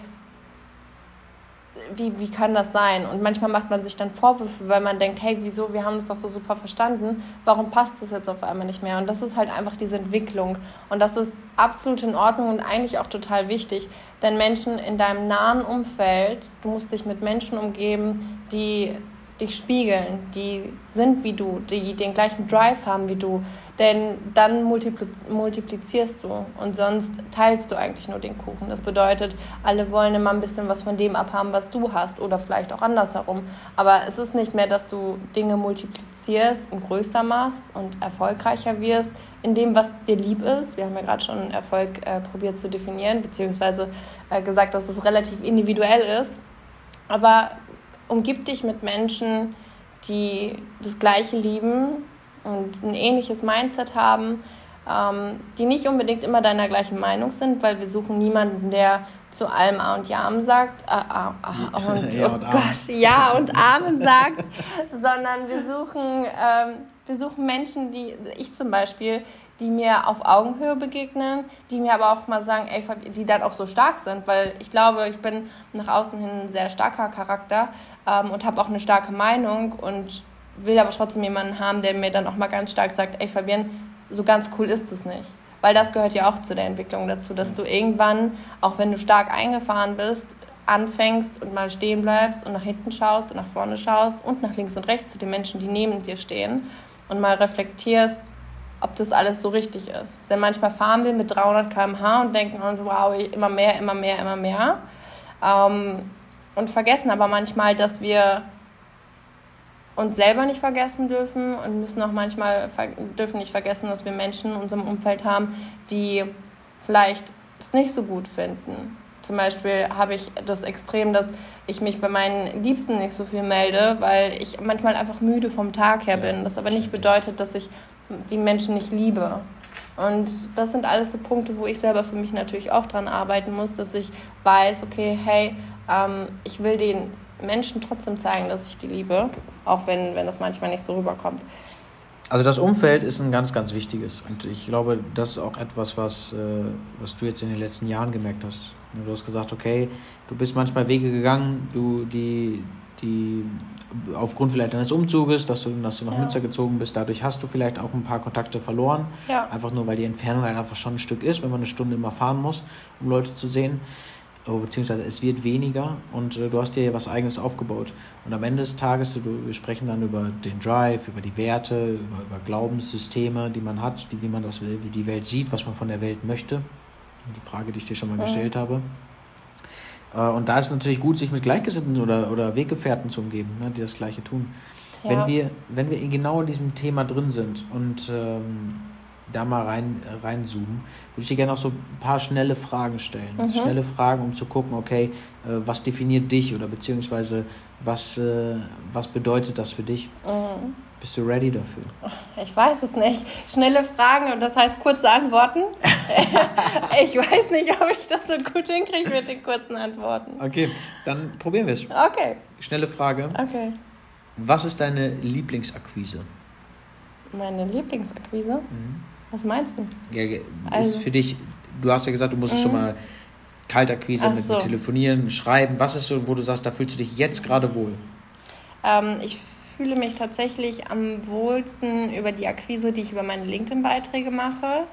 wie, wie kann das sein? Und manchmal macht man sich dann Vorwürfe, weil man denkt, hey, wieso, wir haben es doch so super verstanden, warum passt das jetzt auf einmal nicht mehr? Und das ist halt einfach diese Entwicklung. Und das ist absolut in Ordnung und eigentlich auch total wichtig. Denn Menschen in deinem nahen Umfeld, du musst dich mit Menschen umgeben, die dich spiegeln, die sind wie du, die den gleichen Drive haben wie du, denn dann multiplizierst du und sonst teilst du eigentlich nur den Kuchen. Das bedeutet, alle wollen immer ein bisschen was von dem abhaben, was du hast oder vielleicht auch andersherum. Aber es ist nicht mehr, dass du Dinge multiplizierst und größer machst und erfolgreicher wirst in dem, was dir lieb ist. Wir haben ja gerade schon Erfolg äh, probiert zu definieren, beziehungsweise äh, gesagt, dass es relativ individuell ist. Aber umgib dich mit Menschen, die das Gleiche lieben und ein ähnliches Mindset haben, ähm, die nicht unbedingt immer deiner gleichen Meinung sind, weil wir suchen niemanden, der zu allem A und Ja sagt, äh, äh, und, ja, oh und Gott, Ja und Amen sagt, sondern wir suchen, ähm, wir suchen Menschen, die, ich zum Beispiel, die mir auf Augenhöhe begegnen, die mir aber auch mal sagen, ey, die dann auch so stark sind, weil ich glaube, ich bin nach außen hin ein sehr starker Charakter ähm, und habe auch eine starke Meinung und will aber trotzdem jemanden haben, der mir dann auch mal ganz stark sagt, ey Fabian, so ganz cool ist es nicht. Weil das gehört ja auch zu der Entwicklung dazu, dass du irgendwann, auch wenn du stark eingefahren bist, anfängst und mal stehen bleibst und nach hinten schaust und nach vorne schaust und nach links und rechts zu den Menschen, die neben dir stehen und mal reflektierst, ob das alles so richtig ist. Denn manchmal fahren wir mit 300 km/h und denken uns, wow, immer mehr, immer mehr, immer mehr. Ähm, und vergessen aber manchmal, dass wir uns selber nicht vergessen dürfen und müssen auch manchmal dürfen nicht vergessen, dass wir Menschen in unserem Umfeld haben, die vielleicht es nicht so gut finden. Zum Beispiel habe ich das Extrem, dass ich mich bei meinen Liebsten nicht so viel melde, weil ich manchmal einfach müde vom Tag her bin. Das aber nicht bedeutet, dass ich die Menschen nicht liebe. Und das sind alles so Punkte, wo ich selber für mich natürlich auch dran arbeiten muss, dass ich weiß, okay, hey, ähm, ich will den Menschen trotzdem zeigen, dass ich die liebe, auch wenn, wenn das manchmal nicht so rüberkommt. Also das Umfeld ist ein ganz, ganz wichtiges. Und ich glaube, das ist auch etwas, was, äh, was du jetzt in den letzten Jahren gemerkt hast. Du hast gesagt, okay, du bist manchmal Wege gegangen, du die, die aufgrund vielleicht deines Umzuges, dass du, dass du nach ja. Münster gezogen bist, dadurch hast du vielleicht auch ein paar Kontakte verloren. Ja. Einfach nur, weil die Entfernung einfach schon ein Stück ist, wenn man eine Stunde immer fahren muss, um Leute zu sehen beziehungsweise es wird weniger und äh, du hast dir was eigenes aufgebaut. Und am Ende des Tages, du, wir sprechen dann über den Drive, über die Werte, über, über Glaubenssysteme, die man hat, die, wie man das will, wie die Welt sieht, was man von der Welt möchte. Die Frage, die ich dir schon mal ja. gestellt habe. Äh, und da ist es natürlich gut, sich mit Gleichgesinnten oder, oder Weggefährten zu umgeben, ne, die das Gleiche tun. Ja. Wenn, wir, wenn wir genau in diesem Thema drin sind und ähm, da mal rein, reinzoomen, würde ich dir gerne noch so ein paar schnelle Fragen stellen. Mhm. Schnelle Fragen, um zu gucken, okay, äh, was definiert dich oder beziehungsweise was, äh, was bedeutet das für dich? Mhm. Bist du ready dafür? Ich weiß es nicht. Schnelle Fragen und das heißt kurze Antworten. ich weiß nicht, ob ich das so gut hinkriege mit den kurzen Antworten. Okay, dann probieren wir es. Okay. Schnelle Frage. Okay. Was ist deine Lieblingsakquise? Meine Lieblingsakquise? Mhm. Was meinst du? Ja, ist also. für dich, du hast ja gesagt, du musst mhm. schon mal Kaltakquise mit, so. telefonieren, schreiben. Was ist so, wo du sagst, da fühlst du dich jetzt gerade wohl? Ähm, ich fühle mich tatsächlich am wohlsten über die Akquise, die ich über meine LinkedIn-Beiträge mache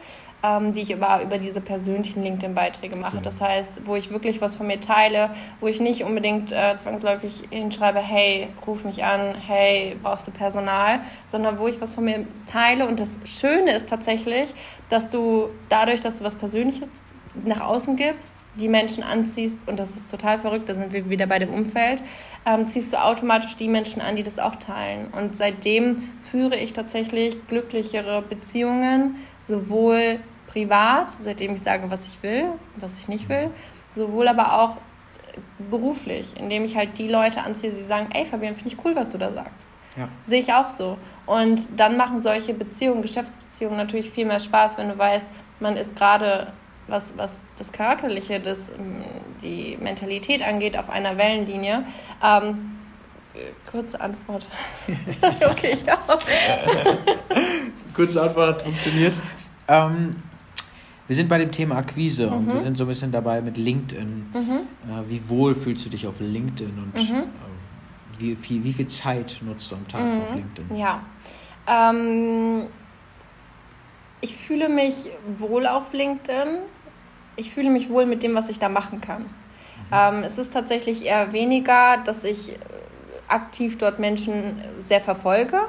ähm, die ich über, über diese persönlichen LinkedIn-Beiträge mache. Genau. Das heißt, wo ich wirklich was von mir teile, wo ich nicht unbedingt äh, zwangsläufig hinschreibe, hey, ruf mich an, hey, brauchst du Personal, sondern wo ich was von mir teile. Und das Schöne ist tatsächlich, dass du dadurch, dass du was Persönliches nach außen gibst, die Menschen anziehst, und das ist total verrückt, da sind wir wieder bei dem Umfeld, ähm, ziehst du automatisch die Menschen an, die das auch teilen. Und seitdem führe ich tatsächlich glücklichere Beziehungen, sowohl privat, seitdem ich sage, was ich will, was ich nicht will, sowohl aber auch beruflich, indem ich halt die Leute anziehe, die sagen, ey Fabian, finde ich cool, was du da sagst. Ja. Sehe ich auch so. Und dann machen solche Beziehungen, Geschäftsbeziehungen natürlich viel mehr Spaß, wenn du weißt, man ist gerade, was, was das Charakterliche, das, ähm, die Mentalität angeht, auf einer Wellenlinie. Ähm, kurze Antwort. okay, ja. kurze Antwort hat funktioniert. Ähm, wir sind bei dem Thema Akquise mhm. und wir sind so ein bisschen dabei mit LinkedIn. Mhm. Äh, wie wohl fühlst du dich auf LinkedIn und mhm. äh, wie, viel, wie viel Zeit nutzt du am Tag auf mhm. LinkedIn? Ja. Ähm, ich fühle mich wohl auf LinkedIn. Ich fühle mich wohl mit dem, was ich da machen kann. Mhm. Ähm, es ist tatsächlich eher weniger, dass ich aktiv dort Menschen sehr verfolge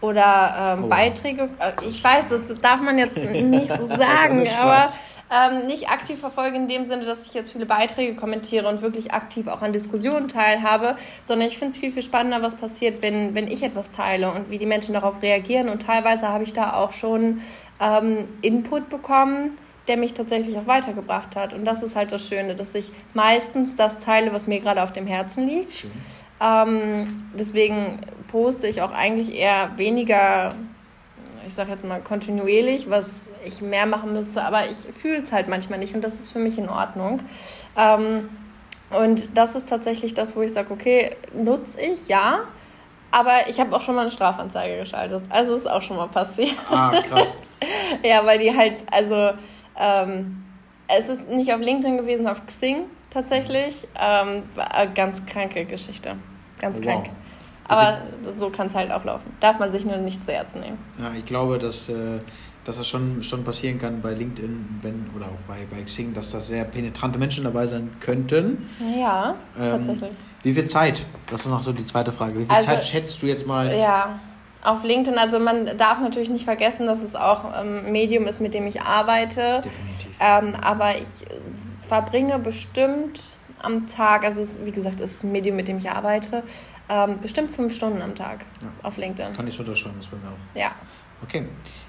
oder ähm, oh. Beiträge. Äh, ich weiß, das darf man jetzt nicht so sagen, aber ähm, nicht aktiv verfolge in dem Sinne, dass ich jetzt viele Beiträge kommentiere und wirklich aktiv auch an Diskussionen teilhabe, sondern ich finde es viel, viel spannender, was passiert, wenn, wenn ich etwas teile und wie die Menschen darauf reagieren. Und teilweise habe ich da auch schon ähm, Input bekommen, der mich tatsächlich auch weitergebracht hat. Und das ist halt das Schöne, dass ich meistens das teile, was mir gerade auf dem Herzen liegt. Ähm, deswegen poste ich auch eigentlich eher weniger, ich sage jetzt mal kontinuierlich, was ich mehr machen müsste, aber ich fühle es halt manchmal nicht und das ist für mich in Ordnung. Ähm, und das ist tatsächlich das, wo ich sage, okay, nutze ich, ja, aber ich habe auch schon mal eine Strafanzeige geschaltet. Also ist auch schon mal passiert. Ah, krass. ja, weil die halt, also ähm, es ist nicht auf LinkedIn gewesen, auf Xing tatsächlich. Ähm, ganz kranke Geschichte. Ganz oh, krank. Wow. Aber so kann es halt auch laufen. Darf man sich nur nicht zu Herzen nehmen. Ja, ich glaube, dass, äh, dass das schon, schon passieren kann bei LinkedIn wenn, oder auch bei, bei Xing, dass da sehr penetrante Menschen dabei sein könnten. Ja, ähm, tatsächlich. Wie viel Zeit? Das ist noch so die zweite Frage. Wie viel also, Zeit schätzt du jetzt mal? Ja, auf LinkedIn, also man darf natürlich nicht vergessen, dass es auch ein ähm, Medium ist, mit dem ich arbeite. Definitiv. Ähm, aber ich verbringe bestimmt am Tag, also es, wie gesagt, es ist ein Medium, mit dem ich arbeite, ähm, bestimmt fünf Stunden am Tag ja. auf LinkedIn. Kann ich so unterschreiben, das bei mir auch. Ja. Okay.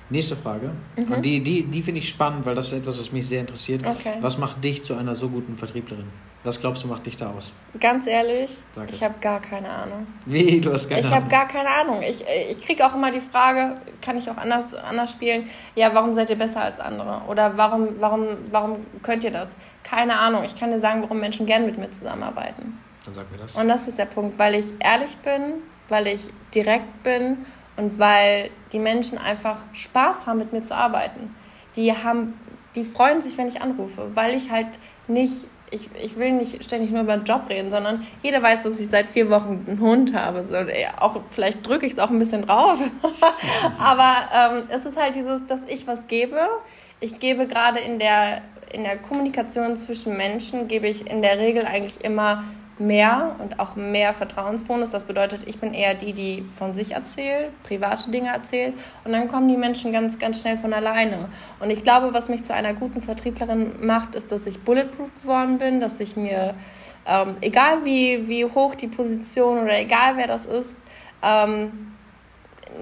Nächste Frage. Mhm. Und die, die, die finde ich spannend, weil das ist etwas, was mich sehr interessiert. Okay. Was macht dich zu einer so guten Vertrieblerin? Was glaubst du, macht dich da aus? Ganz ehrlich, Sag ich habe gar keine Ahnung. Wie? Du hast keine ich Ahnung? Ich habe gar keine Ahnung. Ich, ich kriege auch immer die Frage, kann ich auch anders, anders spielen? Ja, warum seid ihr besser als andere? Oder warum, warum, warum könnt ihr das? Keine Ahnung. Ich kann dir sagen, warum Menschen gerne mit mir zusammenarbeiten. Dann sag mir das. Und das ist der Punkt, weil ich ehrlich bin, weil ich direkt bin und weil die Menschen einfach Spaß haben, mit mir zu arbeiten. Die haben, die freuen sich, wenn ich anrufe, weil ich halt nicht, ich, ich will nicht ständig nur über den Job reden, sondern jeder weiß, dass ich seit vier Wochen einen Hund habe. So, auch, vielleicht drücke ich es auch ein bisschen drauf. Aber ähm, es ist halt dieses, dass ich was gebe. Ich gebe gerade in der, in der Kommunikation zwischen Menschen, gebe ich in der Regel eigentlich immer mehr und auch mehr Vertrauensbonus. Das bedeutet, ich bin eher die, die von sich erzählt, private Dinge erzählt und dann kommen die Menschen ganz, ganz schnell von alleine. Und ich glaube, was mich zu einer guten Vertrieblerin macht, ist, dass ich bulletproof geworden bin, dass ich mir, ähm, egal wie, wie hoch die Position oder egal wer das ist, ähm,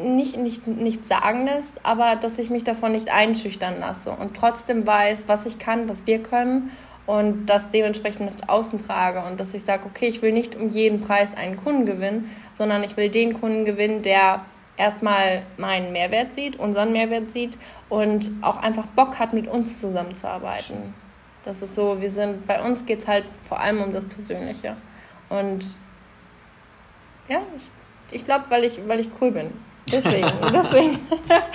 nicht, nicht, nicht sagen lässt, aber dass ich mich davon nicht einschüchtern lasse und trotzdem weiß, was ich kann, was wir können und das dementsprechend nach außen trage und dass ich sage, okay, ich will nicht um jeden Preis einen Kunden gewinnen, sondern ich will den Kunden gewinnen, der erstmal meinen Mehrwert sieht, unseren Mehrwert sieht und auch einfach Bock hat, mit uns zusammenzuarbeiten. Das ist so, wir sind, bei uns geht es halt vor allem um das Persönliche. Und ja, ich, ich glaube, weil ich, weil ich cool bin. Deswegen, deswegen.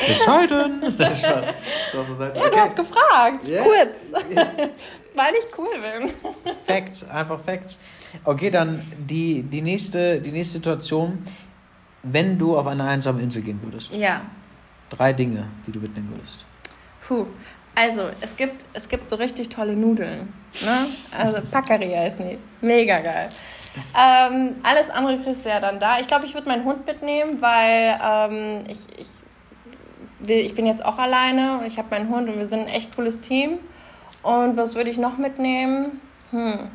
Bescheiden. ja, du hast gefragt. Yeah. Kurz. Weil ich cool bin. Fact, einfach Fact. Okay, dann die, die, nächste, die nächste Situation. Wenn du auf eine einsame Insel gehen würdest. Ja. Drei Dinge, die du mitnehmen würdest. Puh. Also, es gibt, es gibt so richtig tolle Nudeln. Ne? Also, Packeria heißt die. Mega geil. Ähm, alles andere kriegst du ja dann da. Ich glaube, ich würde meinen Hund mitnehmen, weil ähm, ich, ich, will, ich bin jetzt auch alleine und ich habe meinen Hund und wir sind ein echt cooles Team. Und was würde ich noch mitnehmen? Hm.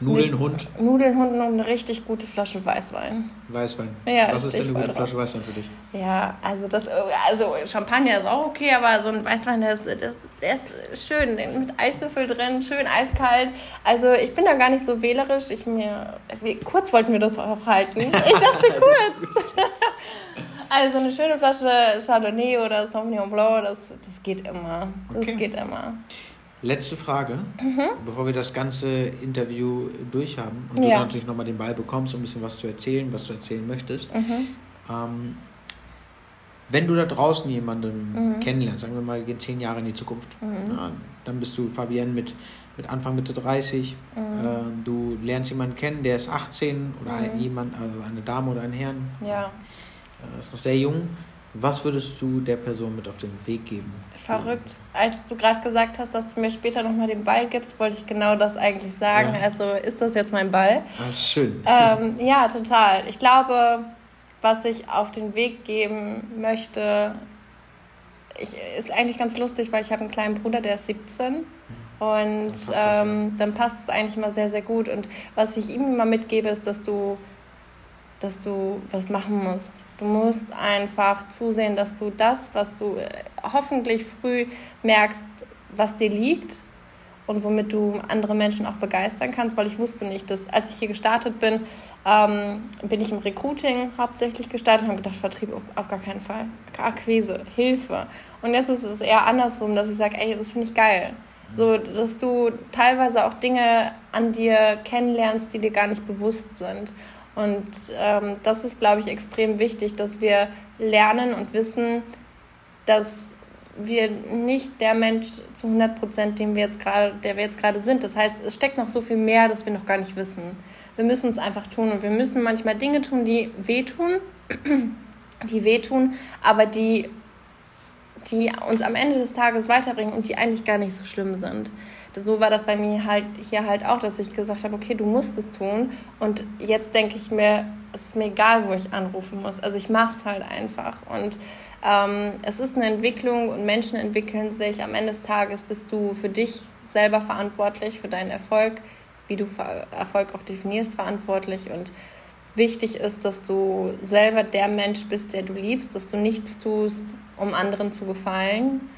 Nudeln, Hund? Nudeln, Hund und eine richtig gute Flasche Weißwein. Weißwein? Ja, Was ist denn eine gute Flasche Weißwein für dich? Ja, also das, also Champagner ist auch okay, aber so ein Weißwein, der ist, der ist, der ist schön, mit Eiswürfel drin, schön eiskalt. Also ich bin da gar nicht so wählerisch. Ich mir, kurz wollten wir das auch halten. Ich dachte kurz. also eine schöne Flasche Chardonnay oder Sauvignon Blanc, das, das geht immer. Das okay. geht immer. Letzte Frage, mhm. bevor wir das ganze Interview durchhaben und ja. du natürlich nochmal den Ball bekommst, um ein bisschen was zu erzählen, was du erzählen möchtest. Mhm. Ähm, wenn du da draußen jemanden mhm. kennenlernst, sagen wir mal, wir gehen zehn Jahre in die Zukunft, mhm. ja, dann bist du Fabienne mit, mit Anfang Mitte 30, mhm. äh, du lernst jemanden kennen, der ist 18 oder mhm. jemand, also eine Dame oder ein Herrn, ja. äh, ist noch sehr jung was würdest du der Person mit auf den Weg geben? Verrückt. Als du gerade gesagt hast, dass du mir später nochmal den Ball gibst, wollte ich genau das eigentlich sagen. Ja. Also ist das jetzt mein Ball? Das ist schön. Ähm, ja, total. Ich glaube, was ich auf den Weg geben möchte, ich, ist eigentlich ganz lustig, weil ich habe einen kleinen Bruder, der ist 17. Und dann ähm, dann passt es eigentlich immer sehr, sehr gut. Und was ich ihm immer mitgebe, ist, dass du dass du was machen musst. Du musst einfach zusehen, dass du das, was du äh, hoffentlich früh merkst, was dir liegt und womit du andere Menschen auch begeistern kannst, weil ich wusste nicht, dass als ich hier gestartet bin, ähm, bin ich im Recruiting hauptsächlich gestartet und habe gedacht, Vertrieb auf gar keinen Fall. Akquise, Hilfe. Und jetzt ist es eher andersrum, dass ich sage, ey, das finde ich geil. So, dass du teilweise auch Dinge an dir kennenlernst, die dir gar nicht bewusst sind. Und ähm, das ist, glaube ich, extrem wichtig, dass wir lernen und wissen, dass wir nicht der Mensch zu 100 Prozent, dem wir jetzt gerade, der wir jetzt gerade sind. Das heißt, es steckt noch so viel mehr, das wir noch gar nicht wissen. Wir müssen es einfach tun und wir müssen manchmal Dinge tun, die wehtun, die wehtun, aber die, die uns am Ende des Tages weiterbringen und die eigentlich gar nicht so schlimm sind so war das bei mir halt hier halt auch, dass ich gesagt habe, okay, du musst es tun. Und jetzt denke ich mir, es ist mir egal, wo ich anrufen muss. Also ich mache es halt einfach. Und ähm, es ist eine Entwicklung und Menschen entwickeln sich. Am Ende des Tages bist du für dich selber verantwortlich, für deinen Erfolg, wie du Erfolg auch definierst, verantwortlich. Und wichtig ist, dass du selber der Mensch bist, der du liebst, dass du nichts tust, um anderen zu gefallen,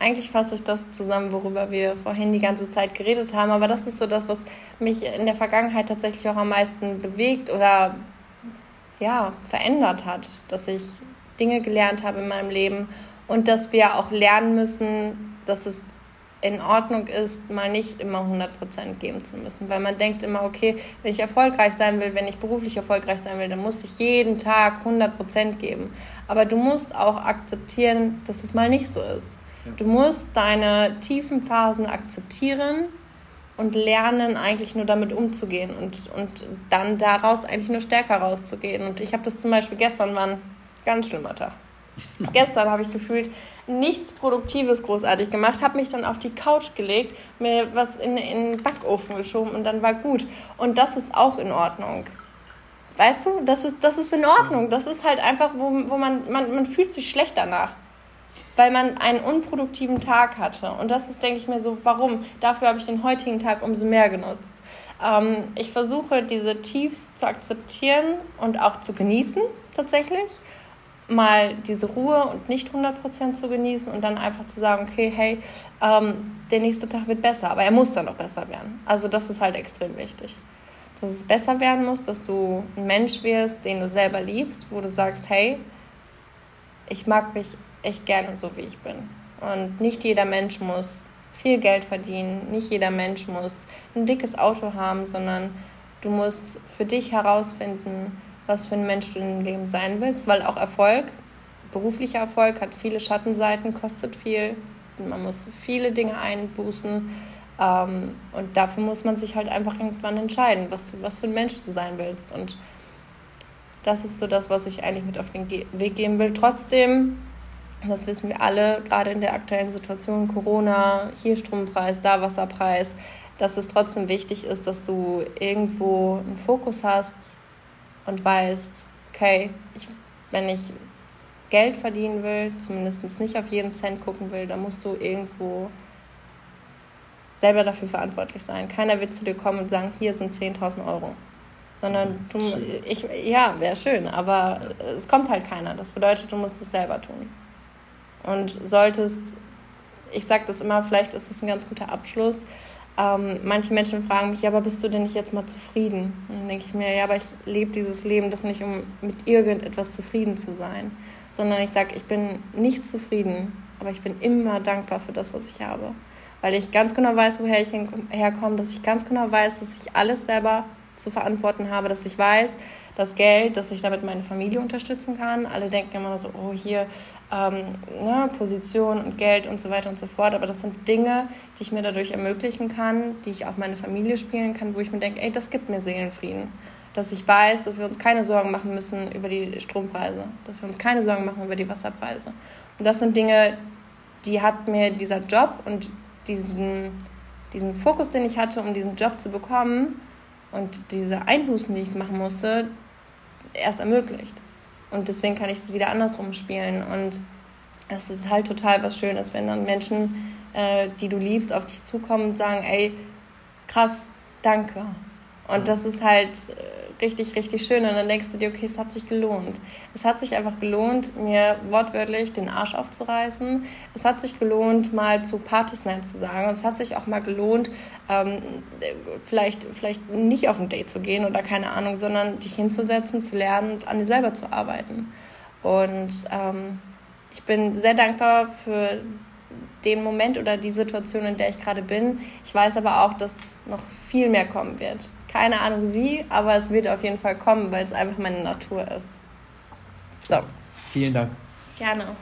eigentlich fasse ich das zusammen, worüber wir vorhin die ganze Zeit geredet haben. Aber das ist so das, was mich in der Vergangenheit tatsächlich auch am meisten bewegt oder ja, verändert hat. Dass ich Dinge gelernt habe in meinem Leben und dass wir auch lernen müssen, dass es in Ordnung ist, mal nicht immer 100% geben zu müssen. Weil man denkt immer, okay, wenn ich erfolgreich sein will, wenn ich beruflich erfolgreich sein will, dann muss ich jeden Tag 100% geben. Aber du musst auch akzeptieren, dass es mal nicht so ist. Du musst deine tiefen Phasen akzeptieren und lernen, eigentlich nur damit umzugehen und, und dann daraus eigentlich nur stärker rauszugehen. Und ich habe das zum Beispiel gestern war ein ganz schlimmer Tag. gestern habe ich gefühlt nichts Produktives großartig gemacht, habe mich dann auf die Couch gelegt, mir was in, in den Backofen geschoben und dann war gut. Und das ist auch in Ordnung. Weißt du, das ist, das ist in Ordnung. Das ist halt einfach, wo, wo man, man, man fühlt sich schlecht danach weil man einen unproduktiven Tag hatte. Und das ist, denke ich mir so, warum? Dafür habe ich den heutigen Tag umso mehr genutzt. Ähm, ich versuche, diese Tiefs zu akzeptieren und auch zu genießen, tatsächlich. Mal diese Ruhe und nicht 100% zu genießen und dann einfach zu sagen, okay, hey, ähm, der nächste Tag wird besser, aber er muss dann noch besser werden. Also das ist halt extrem wichtig. Dass es besser werden muss, dass du ein Mensch wirst, den du selber liebst, wo du sagst, hey, ich mag mich echt gerne so, wie ich bin. Und nicht jeder Mensch muss viel Geld verdienen, nicht jeder Mensch muss ein dickes Auto haben, sondern du musst für dich herausfinden, was für ein Mensch du im Leben sein willst, weil auch Erfolg, beruflicher Erfolg hat viele Schattenseiten, kostet viel, man muss viele Dinge einbußen ähm, und dafür muss man sich halt einfach irgendwann entscheiden, was, was für ein Mensch du sein willst und das ist so das, was ich eigentlich mit auf den Weg geben will. Trotzdem das wissen wir alle, gerade in der aktuellen Situation, Corona, hier Strompreis, da Wasserpreis, dass es trotzdem wichtig ist, dass du irgendwo einen Fokus hast und weißt, okay, ich, wenn ich Geld verdienen will, zumindest nicht auf jeden Cent gucken will, dann musst du irgendwo selber dafür verantwortlich sein. Keiner wird zu dir kommen und sagen, hier sind 10.000 Euro. Sondern du, ich, ja, wäre schön, aber es kommt halt keiner. Das bedeutet, du musst es selber tun und solltest, ich sage das immer, vielleicht ist es ein ganz guter Abschluss. Ähm, manche Menschen fragen mich, ja, aber bist du denn nicht jetzt mal zufrieden? Und dann denke ich mir, ja, aber ich lebe dieses Leben doch nicht, um mit irgendetwas zufrieden zu sein, sondern ich sage, ich bin nicht zufrieden, aber ich bin immer dankbar für das, was ich habe. Weil ich ganz genau weiß, woher ich herkomme, dass ich ganz genau weiß, dass ich alles selber zu verantworten habe, dass ich weiß, das Geld, dass ich damit meine Familie unterstützen kann. Alle denken immer so, oh, hier ähm, ne, Position und Geld und so weiter und so fort. Aber das sind Dinge, die ich mir dadurch ermöglichen kann, die ich auf meine Familie spielen kann, wo ich mir denke, ey, das gibt mir Seelenfrieden. Dass ich weiß, dass wir uns keine Sorgen machen müssen über die Strompreise, dass wir uns keine Sorgen machen über die Wasserpreise. Und das sind Dinge, die hat mir dieser Job und diesen, diesen Fokus, den ich hatte, um diesen Job zu bekommen und diese Einbußen, die ich machen musste, erst ermöglicht. Und deswegen kann ich es wieder andersrum spielen. Und es ist halt total was Schönes, wenn dann Menschen, äh, die du liebst, auf dich zukommen und sagen, ey, krass, danke. Und das ist halt äh, richtig, richtig schön. Und dann denkst du dir, okay, es hat sich gelohnt. Es hat sich einfach gelohnt, mir wortwörtlich den Arsch aufzureißen. Es hat sich gelohnt, mal zu Partys Nein zu sagen. Und es hat sich auch mal gelohnt, ähm, vielleicht, vielleicht nicht auf ein Date zu gehen oder keine Ahnung, sondern dich hinzusetzen, zu lernen und an dir selber zu arbeiten. Und ähm, ich bin sehr dankbar für den Moment oder die Situation, in der ich gerade bin. Ich weiß aber auch, dass noch viel mehr kommen wird. Keine Ahnung wie, aber es wird auf jeden Fall kommen, weil es einfach meine Natur ist. So. Vielen Dank. Gerne.